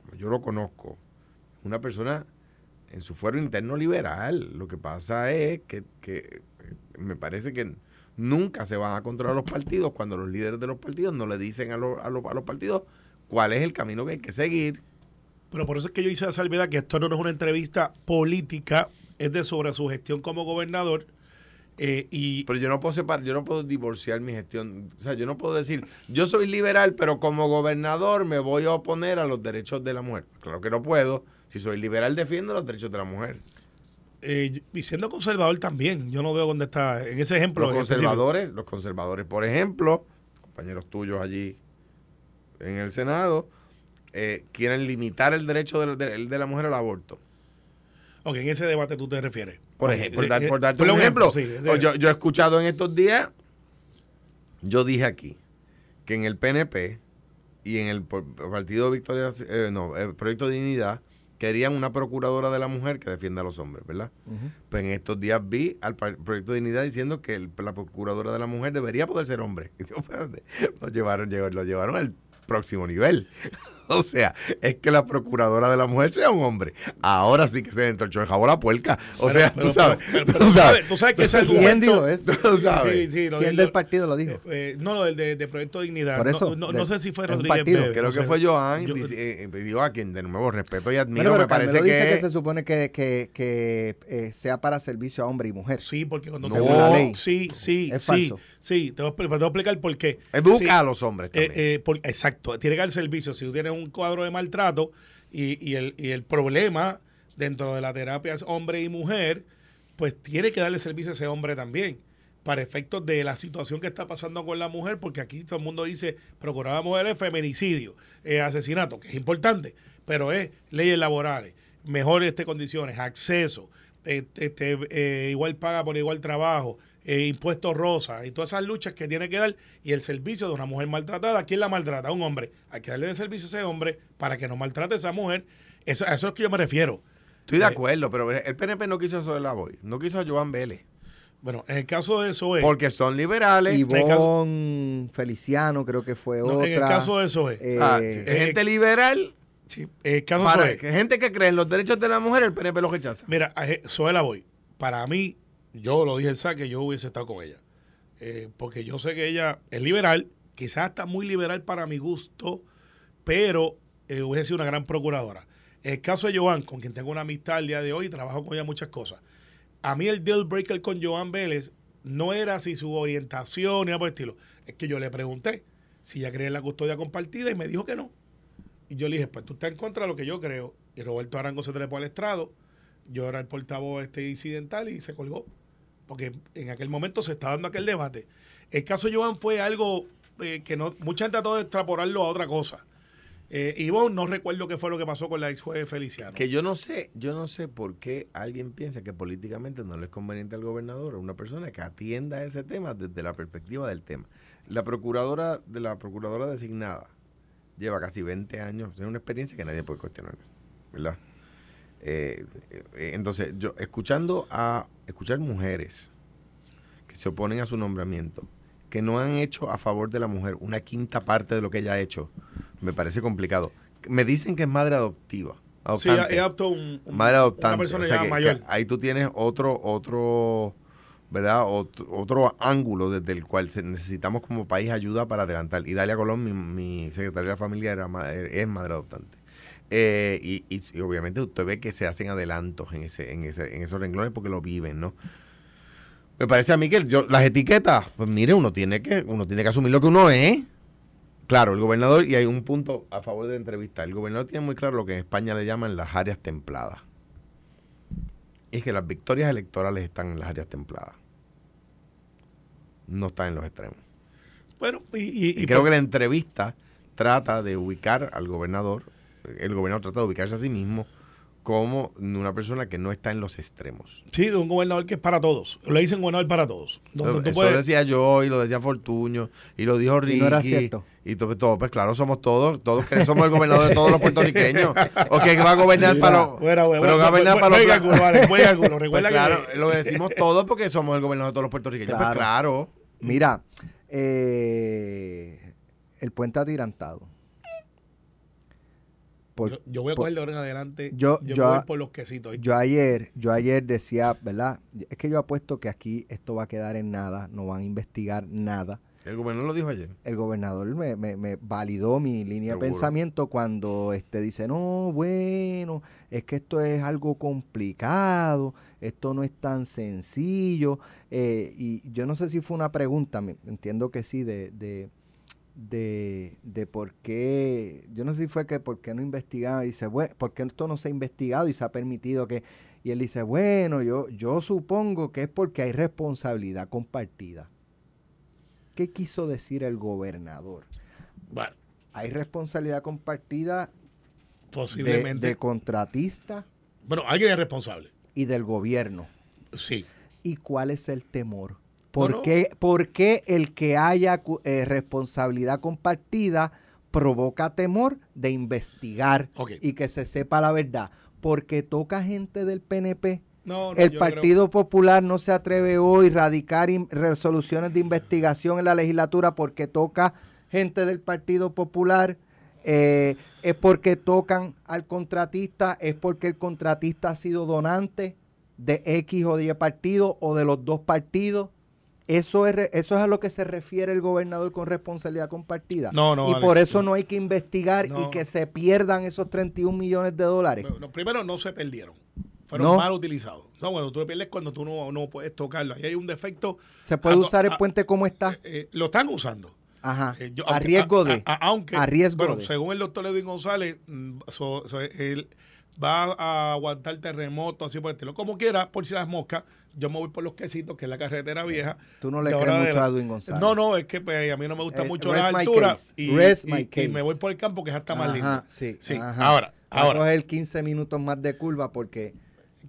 Speaker 3: como yo lo conozco, una persona en su fuero interno liberal. Lo que pasa es que, que me parece que nunca se van a controlar los partidos cuando los líderes de los partidos no le dicen a, los- a los- a los partidos cuál es el camino que hay que seguir.
Speaker 6: Pero por eso es que yo hice la salvedad que esto no es una entrevista política, es de sobre su gestión como gobernador. eh, y
Speaker 3: Pero yo no puedo separar, yo no puedo divorciar mi gestión. O sea, yo no puedo decir, yo soy liberal, pero como gobernador me voy a oponer a los derechos de la mujer. Claro que no puedo. Si soy liberal, defiendo los derechos de la mujer.
Speaker 6: Eh, y siendo conservador también, yo no veo dónde está, en ese ejemplo.
Speaker 3: Los
Speaker 6: específico.
Speaker 3: conservadores, los conservadores, por ejemplo, compañeros tuyos allí en el Senado, eh, quieren limitar el derecho de, de- de la mujer al aborto.
Speaker 6: Ok, en ese debate tú te refieres.
Speaker 3: Por, ejemplo, por,
Speaker 6: eh,
Speaker 3: dar-
Speaker 6: eh,
Speaker 3: por darte
Speaker 6: ponle
Speaker 3: un ejemplo,
Speaker 6: sí, ese-
Speaker 3: o yo, yo he escuchado en estos días, yo dije aquí que en el PNP y en el por- Partido Victoria, eh, no, el Proyecto Dignidad, querían una procuradora de la mujer que defienda a los hombres, ¿verdad? Pues en estos días vi al Proyecto Dignidad diciendo que el- la procuradora de la mujer debería poder ser hombre. Y yo, espérate, lo llevaron, lo llevaron al próximo nivel. O sea, es que la procuradora de la mujer sea un hombre. Ahora sí que se le entorchó el jabón a la puerca. O sea, tú sabes.
Speaker 6: pero- pero
Speaker 3: tú
Speaker 6: tú
Speaker 3: sabes.
Speaker 6: sabes- tú sabes que ese
Speaker 2: ¿Quién dijo eso?
Speaker 3: Tú sabes.
Speaker 6: Sí, sí, lo-
Speaker 2: ¿Quién
Speaker 6: lo-
Speaker 2: del partido lo dijo?
Speaker 6: eh, eh, no, lo del de, de Proyecto Dignidad.
Speaker 2: Por
Speaker 6: No-
Speaker 2: eso,
Speaker 6: no,
Speaker 2: de-
Speaker 6: no sé si fue Rodríguez
Speaker 2: partido.
Speaker 6: Bebe,
Speaker 3: Creo
Speaker 6: no
Speaker 3: que sé. fue Joan.
Speaker 6: Yo-
Speaker 3: dice- eh, digo a quien de nuevo respeto y admiro.
Speaker 2: Pero
Speaker 3: me parece que,
Speaker 2: dice que se supone que, que, que eh, sea para servicio a hombre y mujer.
Speaker 6: Sí, porque cuando
Speaker 3: No,
Speaker 6: te-
Speaker 2: la ley.
Speaker 6: Sí, sí,
Speaker 2: Es
Speaker 6: sí.
Speaker 2: falso.
Speaker 6: Sí, te voy, a, expli- te voy a explicar por qué.
Speaker 3: educa
Speaker 6: Sí.
Speaker 3: a los hombres
Speaker 6: Eh,
Speaker 3: también.
Speaker 6: por- exacto, tiene que dar servicio. Si tú tienes un cuadro de maltrato y, el, problema dentro de la terapia es hombre y mujer, pues tiene que darle servicio a ese hombre también, para efectos de la situación que está pasando con la mujer, porque aquí todo el mundo dice, procurar a mujeres, feminicidio, eh, asesinato, que es importante, pero es leyes laborales, mejores condiciones, acceso, eh, este, eh, igual paga por igual trabajo, eh, impuestos rosa y todas esas luchas que tiene que dar y el servicio de una mujer maltratada. ¿Quién la maltrata? Un hombre. Hay que darle de servicio a ese hombre para que no maltrate a esa mujer. Eso, a eso es que yo me refiero.
Speaker 3: Estoy de
Speaker 6: eh,
Speaker 3: acuerdo, pero el PNP no quiso eso de la Boy. No quiso a Joan Vélez.
Speaker 6: Bueno, en el caso de eso es.
Speaker 3: Porque son liberales.
Speaker 2: Ivonne Feliciano creo que fue
Speaker 6: no,
Speaker 2: otra.
Speaker 6: en el caso de eso es.
Speaker 2: Eh,
Speaker 3: Ah, sí, es gente liberal.
Speaker 6: sí, en el caso
Speaker 3: Para,
Speaker 6: es.
Speaker 3: que gente que cree en los derechos de la mujer, el PNP los rechaza.
Speaker 6: Mira, a Je- Zoela Boy, para mí, yo lo dije el saque, yo hubiese estado con ella. Eh, porque yo sé que ella es liberal, quizás está muy liberal para mi gusto, pero eh, hubiese sido una gran procuradora. El caso de Joan, con quien tengo una amistad el día de hoy, trabajo con ella muchas cosas. A mí el deal breaker con Joan Vélez no era si su orientación ni nada por el estilo. Es que yo le pregunté si ella creía en la custodia compartida y me dijo que no. Y yo le dije, pues tú estás en contra de lo que yo creo. Y Roberto Arango se trepó al estrado. Yo era el portavoz este incidental y se colgó. Porque en aquel momento se estaba dando aquel debate. El caso Joan fue algo eh, que no mucha gente trató de extrapolarlo a otra cosa. Eh, Ivonne, no recuerdo qué fue lo que pasó con la ex juez Feliciano.
Speaker 3: Que yo no sé, yo no sé por qué alguien piensa que políticamente no le es conveniente al gobernador o una persona que atienda ese tema desde la perspectiva del tema. La procuradora de la procuradora designada lleva casi 20 años, es una experiencia que nadie puede cuestionar, ¿verdad? Eh, eh, entonces, yo escuchando a escuchar mujeres que se oponen a su nombramiento, que no han hecho a favor de la mujer una quinta parte de lo que ella ha hecho, me parece complicado. Me dicen que es madre adoptiva.
Speaker 6: sí,
Speaker 3: adoptante.
Speaker 6: ella adoptó un, un-
Speaker 3: Madre adoptante.
Speaker 6: una persona
Speaker 3: o sea
Speaker 6: ya
Speaker 3: que-
Speaker 6: mayor.
Speaker 3: que ahí tú tienes otro, otro, ¿verdad? Otro, otro ángulo desde el cual necesitamos como país ayuda para adelantar. Y Dalia Colón, mi, mi secretaria de la familia, era es madre adoptante. Eh, y, y- y obviamente usted ve que se hacen adelantos en ese, en ese, en esos renglones porque lo viven, ¿no? Me parece a mí que yo, las etiquetas, pues mire, uno tiene que, uno tiene que asumir lo que uno es. Claro, el gobernador, y hay un punto a favor de la entrevista, el gobernador tiene muy claro lo que en España le llaman las áreas templadas. Y es que las victorias electorales están en las áreas templadas. No están en los extremos.
Speaker 6: Bueno, y, y-
Speaker 3: Y,
Speaker 6: y
Speaker 3: creo
Speaker 6: por-
Speaker 3: que la entrevista trata de ubicar al gobernador, el gobernador trata de ubicarse a sí mismo como una persona que no está en los extremos.
Speaker 6: sí, un gobernador que es para todos. Le dicen gobernador para todos. Donde tú
Speaker 3: Eso
Speaker 6: puedes-
Speaker 3: decía yo y lo decía Fortuño y lo dijo Ricky.
Speaker 2: Y no era cierto.
Speaker 3: Y todo, todo, pues claro, somos todos, todos que somos el gobernador de todos los puertorriqueños. O que va a gobernar para los...
Speaker 6: Fuera, fuera,
Speaker 3: pero va a gobernar para los...
Speaker 6: cálculo, vale.
Speaker 3: Pues
Speaker 6: Recuerda
Speaker 3: claro,
Speaker 6: que-
Speaker 3: lo decimos todos porque somos el gobernador de todos los puertorriqueños. Pues
Speaker 2: Claro.
Speaker 3: claro.
Speaker 2: Mira, eh, el puente atirantado. Por-
Speaker 6: yo, yo voy a
Speaker 2: por-
Speaker 6: coger de ahora en adelante.
Speaker 2: yo-
Speaker 6: Yo, voy
Speaker 2: a-
Speaker 6: por los quesitos.
Speaker 2: Yo ayer, yo ayer decía, ¿verdad? Es que yo apuesto que aquí esto va a quedar en nada, no van a investigar nada.
Speaker 3: El gobernador lo dijo ayer.
Speaker 2: El gobernador me, me- me validó mi línea
Speaker 3: Seguro.
Speaker 2: de pensamiento cuando este dice, no, bueno, es que esto es algo complicado, esto no es tan sencillo. eh, y yo no sé si fue una pregunta, me- entiendo que sí, de, de, de, de por qué, yo no sé si fue que por qué no investigaba, dice, bueno, ¿por qué esto no se ha investigado y se ha permitido que... Y él dice, bueno, yo, yo supongo que es porque hay responsabilidad compartida. ¿Qué quiso decir el gobernador?
Speaker 6: Bueno,
Speaker 2: Hay responsabilidad compartida de,
Speaker 6: posiblemente.
Speaker 2: de contratista
Speaker 6: bueno, alguien es responsable.
Speaker 2: y del gobierno.
Speaker 6: Sí.
Speaker 2: ¿Y cuál es el temor? ¿Por,
Speaker 6: no.
Speaker 2: Qué, por qué el que haya eh, responsabilidad compartida provoca temor de investigar y que se sepa la verdad? Porque toca gente del PNP.
Speaker 6: No,
Speaker 2: El Partido Popular no se atreve hoy a radicar resoluciones de investigación en la legislatura porque toca gente del Partido Popular. eh, es porque tocan al contratista, es porque el contratista ha sido donante de X o Y partido o de los dos partidos. Eso es, eso es a lo que se refiere el gobernador con responsabilidad compartida.
Speaker 6: No, no,
Speaker 2: y
Speaker 6: Alex,
Speaker 2: por eso
Speaker 6: no.
Speaker 2: no hay que investigar y que se pierdan esos 31 millones de dólares.
Speaker 6: No, primero, no se perdieron. Fueron
Speaker 2: No.
Speaker 6: mal utilizados. No, bueno, tú lo pierdes cuando tú no, no puedes tocarlo. Ahí hay un defecto.
Speaker 2: Se puede
Speaker 6: a to-
Speaker 2: usar el
Speaker 6: a-
Speaker 2: puente como está.
Speaker 6: eh, lo están usando.
Speaker 2: Ajá.
Speaker 6: Eh, yo-
Speaker 2: a
Speaker 6: aunque-
Speaker 2: riesgo de.
Speaker 6: a- aunque,
Speaker 2: a riesgo
Speaker 6: bueno,
Speaker 2: de.
Speaker 6: según el doctor Edwin González, mm, so- so- él va a aguantar terremoto, así por el estilo. Como quiera, por si las moscas, yo me voy por los quesitos, que es la carretera vieja.
Speaker 2: Tú no le crees
Speaker 6: ahora
Speaker 2: mucho
Speaker 6: la-
Speaker 2: a Edwin González.
Speaker 6: No, no, es que pues, a mí no me gusta
Speaker 2: Eh,
Speaker 6: mucho alturas.
Speaker 2: case.
Speaker 6: Y,
Speaker 2: Rest
Speaker 6: y- y me voy por el campo, que es hasta más lindo.
Speaker 2: Sí.
Speaker 6: Sí,
Speaker 2: ajá.
Speaker 6: ahora,
Speaker 2: Va a
Speaker 6: ahora.
Speaker 2: coger 15 minutos más de curva porque.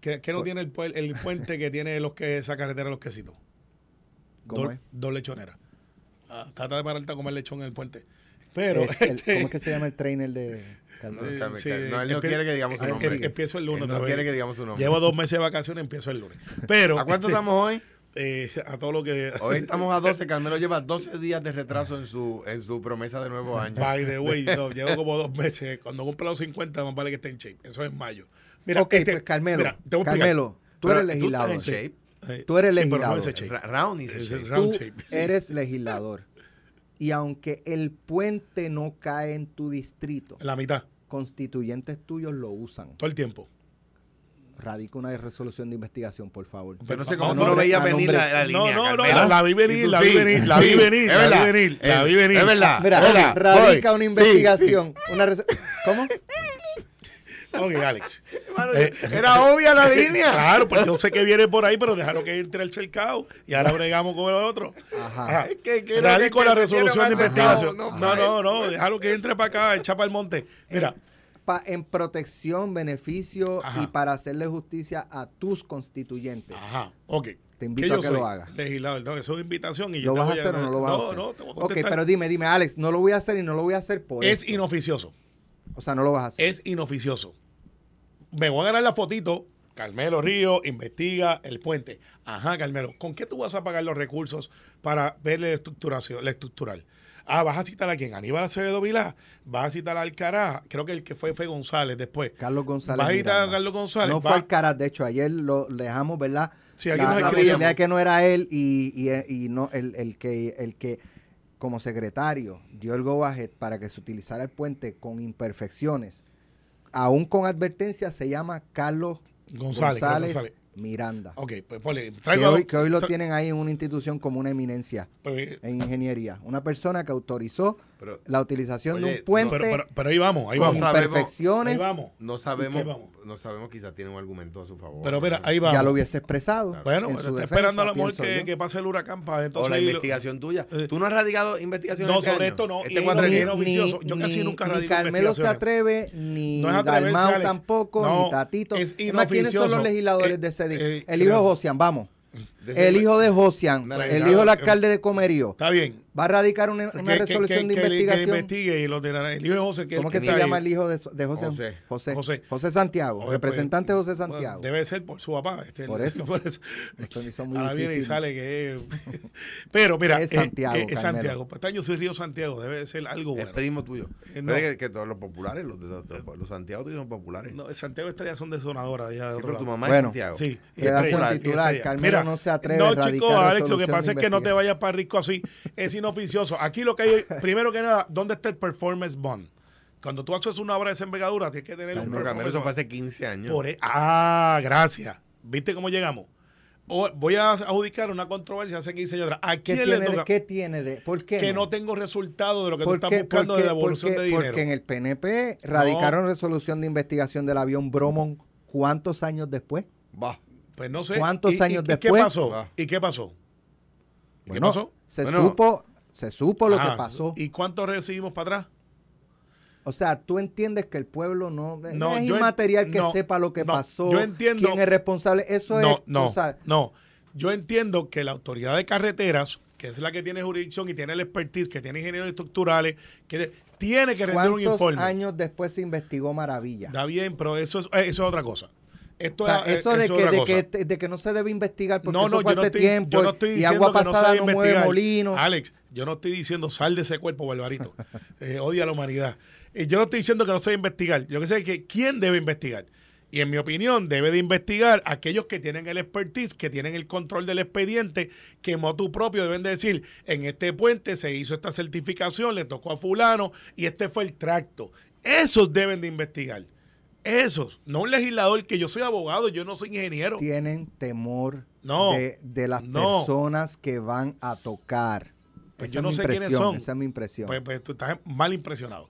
Speaker 6: ¿Qué, qué no tiene el, pue- el puente que tiene los que esa carretera los quesitos?
Speaker 2: ¿Cómo
Speaker 6: Dos,
Speaker 2: es?
Speaker 6: dos lechoneras. Ah, trata de pararte a comer lechón en el puente. Pero,
Speaker 2: el- el-
Speaker 6: este,
Speaker 2: ¿Cómo es que se llama el trainer de
Speaker 3: No,
Speaker 6: sí,
Speaker 3: él no quiere que digamos su
Speaker 6: eh,
Speaker 3: nombre.
Speaker 6: Empiezo el lunes.
Speaker 3: Él no quiere que digamos su nombre.
Speaker 6: Llevo dos meses de vacaciones, empiezo el lunes. Pero,
Speaker 3: ¿A cuánto
Speaker 6: este,
Speaker 3: estamos hoy?
Speaker 6: eh, a todo lo que.
Speaker 3: Hoy estamos a 12. Carmelo lleva 12 días de retraso en su, en su promesa de nuevo año.
Speaker 6: By the way, no, llevo como dos meses. Cuando cumpla los 50, más vale que esté en shape. Eso es en mayo. Mira,
Speaker 2: ok,
Speaker 6: este-
Speaker 2: pues Carmelo,
Speaker 6: mira, te.
Speaker 2: Carmelo, tú
Speaker 3: Pero
Speaker 2: eres
Speaker 3: tú estás
Speaker 2: legislador.
Speaker 3: en shape.
Speaker 2: Tú eres
Speaker 6: sí, pero no
Speaker 2: legislador.
Speaker 6: shape.
Speaker 3: Round shape.
Speaker 2: Tú eres legislador. Y aunque el puente no cae en tu distrito,
Speaker 6: La mitad,
Speaker 2: constituyentes tuyos lo usan.
Speaker 6: todo el tiempo.
Speaker 2: Radica una resolución de investigación, por favor.
Speaker 3: Pero no sé cómo tú no veías venir la, la
Speaker 6: No,
Speaker 3: línea.
Speaker 6: no, no,
Speaker 3: Carmelo.
Speaker 6: la- la vi venir, la vi
Speaker 3: sí,
Speaker 6: venir, la vi
Speaker 3: sí,
Speaker 6: venir,
Speaker 3: es
Speaker 6: la vi
Speaker 3: verdad.
Speaker 6: venir, la
Speaker 3: Eh,
Speaker 6: vi venir.
Speaker 3: Es verdad.
Speaker 2: Mira,
Speaker 3: es verdad.
Speaker 2: radica
Speaker 3: Voy.
Speaker 2: una
Speaker 3: Sí,
Speaker 2: investigación. Una res- ¿Cómo?
Speaker 6: Ok, Alex.
Speaker 3: Mano,
Speaker 6: Eh,
Speaker 3: Era obvia la línea.
Speaker 6: Claro, porque yo sé que viene por ahí, pero dejaron que entre el cercado y ahora bregamos con el otro.
Speaker 2: Ajá.
Speaker 3: No-
Speaker 6: Radico
Speaker 3: que-
Speaker 6: la resolución de investigación. No,
Speaker 3: no,
Speaker 6: no, no, dejaron que entre para acá, echa para el monte. Mira,
Speaker 2: Pa- en protección, beneficio
Speaker 6: Ajá.
Speaker 2: y para hacerle justicia a tus constituyentes.
Speaker 6: ajá, ok.
Speaker 2: Te invito
Speaker 6: ¿Qué
Speaker 2: a que
Speaker 6: soy?
Speaker 2: lo hagas.
Speaker 6: Legislador, no, eso es una invitación y yo
Speaker 2: ¿Lo
Speaker 6: te
Speaker 2: vas a
Speaker 6: voy
Speaker 2: hacer o no lo vas a
Speaker 6: no,
Speaker 2: hacer?
Speaker 6: No, te voy a
Speaker 2: ok,
Speaker 6: contestar.
Speaker 2: pero dime, dime, Alex, no lo voy a hacer y no lo voy a hacer por
Speaker 6: Es
Speaker 2: esto.
Speaker 6: inoficioso.
Speaker 2: O sea, no lo vas a hacer.
Speaker 6: Es inoficioso. Me voy a ganar la fotito. Carmelo Río investiga el puente. Ajá, Carmelo. ¿Con qué tú vas a pagar los recursos para ver la estructuración, la estructural? Ah, vas a citar a quién? Aníbal Acevedo Vilá. Vas a citar a Alcaraz. Creo que el que fue fue González después.
Speaker 2: Carlos González.
Speaker 6: Vas a citar a. Carlos González.
Speaker 2: No
Speaker 6: Va-
Speaker 2: fue Alcaraz, de hecho, ayer lo dejamos, ¿verdad?
Speaker 6: Sí, aquí
Speaker 2: la,
Speaker 6: nos
Speaker 2: la que no era él y, y- y no el, el que el que como secretario dio el go ahead para que se utilizara el puente con imperfecciones, aún con advertencia, se llama Carlos
Speaker 6: González.
Speaker 2: González. Miranda.
Speaker 6: Ok, pues ponle.
Speaker 2: Que hoy, que hoy lo tienen ahí en una institución como una eminencia
Speaker 6: pues,
Speaker 2: en ingeniería. Una persona que autorizó
Speaker 3: Pero
Speaker 2: la utilización de un puente
Speaker 6: pero, pero, pero ahí vamos, ahí
Speaker 2: con
Speaker 6: vamos.
Speaker 2: imperfecciones.
Speaker 6: Ahí vamos.
Speaker 3: no sabemos, no sabemos, quizás tiene un argumento a su favor.
Speaker 6: Pero mira, ahí vamos.
Speaker 2: Ya lo hubiese expresado.
Speaker 6: Bueno,
Speaker 2: en
Speaker 6: pero
Speaker 2: su
Speaker 6: está
Speaker 2: defensa,
Speaker 6: esperando a lo mejor
Speaker 2: pienso
Speaker 6: que, pase el huracán para
Speaker 3: o
Speaker 6: entonces.
Speaker 3: la
Speaker 6: ahí lo-
Speaker 3: investigación tuya.
Speaker 6: Eh,
Speaker 3: ¿Tú no has radicado investigación
Speaker 6: no,
Speaker 3: este
Speaker 6: sobre
Speaker 3: año?
Speaker 6: esto no,
Speaker 3: Este
Speaker 6: es
Speaker 3: cuatrienio.
Speaker 6: un vicioso. Yo casi nunca
Speaker 2: ni
Speaker 6: radico
Speaker 2: Carmelo se atreve, ni
Speaker 6: No
Speaker 2: Dalmau tampoco,
Speaker 6: No,
Speaker 2: ni Tatito.
Speaker 6: es
Speaker 2: ¿quiénes son los legisladores de ese día? el hijo de Josian, vamos. El hijo de Josian, el hijo del alcalde de Comerío.
Speaker 6: Está bien.
Speaker 2: Va a radicar una, una
Speaker 6: Que- que-
Speaker 2: resolución
Speaker 6: que-
Speaker 2: de
Speaker 6: que- que
Speaker 2: investigación.
Speaker 6: investigue y lo de la- el hijo de José. Que
Speaker 2: ¿Cómo que
Speaker 6: que
Speaker 2: se llama
Speaker 6: ahí.
Speaker 2: el hijo de, de José?
Speaker 3: José.
Speaker 2: José.
Speaker 6: José.
Speaker 2: José Santiago, representante
Speaker 6: pues,
Speaker 2: José
Speaker 6: bueno,
Speaker 2: Santiago.
Speaker 6: debe ser por su papá. Este,
Speaker 2: Por eso.
Speaker 6: eso.
Speaker 2: Eso hizo muy
Speaker 6: Ahora viene y sale que es. Pero mira,
Speaker 2: Es
Speaker 6: eh,
Speaker 2: Santiago,
Speaker 6: eh, es
Speaker 2: Carmelo.
Speaker 6: Santiago. Este año soy Río Santiago. Debe ser algo
Speaker 3: Es
Speaker 6: bueno.
Speaker 3: primo tuyo.
Speaker 6: Eh, no.
Speaker 3: Es que, que todos los populares, los, de- los, los, los Santiago tuyos son populares.
Speaker 6: No, Santiago Estrella son desonadoras. Ya de
Speaker 3: Sí, pero tu mamá es Santiago.
Speaker 6: Sí,
Speaker 2: Queda titular. Carmelo no se atreve
Speaker 6: No,
Speaker 2: a
Speaker 6: chicos, Alex, lo que pasa es que no te vayas para rico así. Es inoficioso. Aquí lo que hay, primero que nada, ¿dónde está el performance bond? Cuando tú haces una obra de esa envergadura, tienes que tener un
Speaker 3: No,
Speaker 6: performance
Speaker 3: eso fue hace 15 años.
Speaker 6: Por e- ah, gracias. ¿Viste cómo llegamos? O- voy a adjudicar una controversia hace 15 años atrás. ¿A
Speaker 2: ¿Qué
Speaker 6: quién le
Speaker 2: tiene,
Speaker 6: toca?
Speaker 2: ¿Qué tiene de.? ¿Por qué?
Speaker 6: que no tengo resultado de lo que tú
Speaker 2: ¿Por
Speaker 6: estás
Speaker 2: qué?
Speaker 6: buscando
Speaker 2: Porque-
Speaker 6: de devolución
Speaker 2: porque-
Speaker 6: de dinero.
Speaker 2: Porque en el PNP radicaron resolución de investigación del avión Bromon ¿cuántos años después?
Speaker 3: Va.
Speaker 6: Pues no sé.
Speaker 2: ¿Cuántos
Speaker 6: ¿Y- y-
Speaker 2: años
Speaker 6: y
Speaker 2: después?
Speaker 6: ¿Qué pasó?
Speaker 3: Ah.
Speaker 6: ¿Y qué pasó? ¿Y ¿Qué pasó?
Speaker 2: Se
Speaker 3: Bueno.
Speaker 2: supo, se supo lo
Speaker 6: Ah,
Speaker 2: que pasó.
Speaker 6: ¿Y cuánto recibimos para atrás?
Speaker 2: O sea, tú entiendes que el pueblo no, no
Speaker 6: No,
Speaker 2: es inmaterial que
Speaker 6: no,
Speaker 2: sepa lo que
Speaker 6: no,
Speaker 2: pasó,
Speaker 6: yo entiendo-
Speaker 2: quién es responsable. Eso
Speaker 6: no,
Speaker 2: es,
Speaker 6: no,
Speaker 2: o sea,
Speaker 6: no. Yo entiendo que la autoridad de carreteras, que es la que tiene jurisdicción y tiene el expertise, que tiene ingenieros estructurales, que tiene que rendir un
Speaker 2: ¿cuántos
Speaker 6: informe.
Speaker 2: años después se investigó Maravilla?
Speaker 6: Está bien, pero eso es, eh, eso es otra cosa. Esto
Speaker 2: O sea,
Speaker 6: es,
Speaker 2: eso de
Speaker 6: es
Speaker 2: que,
Speaker 6: otra
Speaker 2: de,
Speaker 6: cosa.
Speaker 2: que, de que no se debe investigar porque
Speaker 6: no,
Speaker 2: eso
Speaker 6: no,
Speaker 2: fue
Speaker 6: yo no,
Speaker 2: hace
Speaker 6: estoy,
Speaker 2: tiempo
Speaker 6: yo no estoy
Speaker 2: y agua
Speaker 6: que no se
Speaker 2: pasada
Speaker 6: debe
Speaker 2: no, mueve molino.
Speaker 6: Alex, yo no estoy diciendo sal de ese cuerpo, Barbarito. Eh, odia a la humanidad. Y yo no estoy diciendo que no se debe investigar. Yo que sé que quién debe investigar. Y en mi opinión, debe de investigar aquellos que tienen el expertise, que tienen el control del expediente, que motu propio deben de decir, en este puente se hizo esta certificación, le tocó a fulano y este fue el tracto. Esos deben de investigar. Esos, no un legislador que yo soy abogado, yo no soy ingeniero.
Speaker 2: Tienen temor
Speaker 6: No,
Speaker 2: de, de las
Speaker 6: no.
Speaker 2: personas que van a tocar.
Speaker 6: Pues
Speaker 2: Esa
Speaker 6: yo no sé quiénes son.
Speaker 2: Esa es mi impresión.
Speaker 6: Pues, pues tú estás mal impresionado.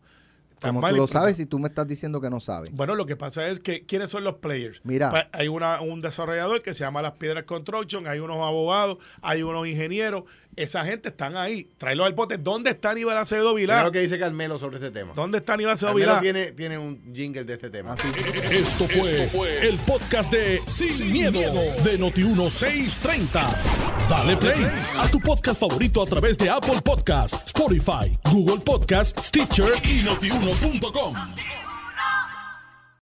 Speaker 6: Estás
Speaker 2: Como
Speaker 6: mal
Speaker 2: tú lo
Speaker 6: impresionado.
Speaker 2: sabes y tú me estás diciendo que no sabes.
Speaker 6: Bueno, lo que pasa es que ¿quiénes son los players?
Speaker 2: Mira.
Speaker 6: Pa- hay una, un desarrollador que se llama Las Piedras Construction, hay unos abogados, hay unos ingenieros. Esa gente están ahí. Tráelo al bote. ¿Dónde está Aníbal Acevedo Vilá?
Speaker 7: lo que dice Carmelo sobre este tema.
Speaker 6: ¿Dónde está Aníbal Acevedo Vilá?
Speaker 7: tiene, tiene un jingle de este tema.
Speaker 2: Así
Speaker 1: Esto fue, el podcast de Sin, miedo, de Noti1630. Dale play a tu podcast favorito a través de Apple Podcasts, Spotify, Google Podcasts, Stitcher y notiuno.com.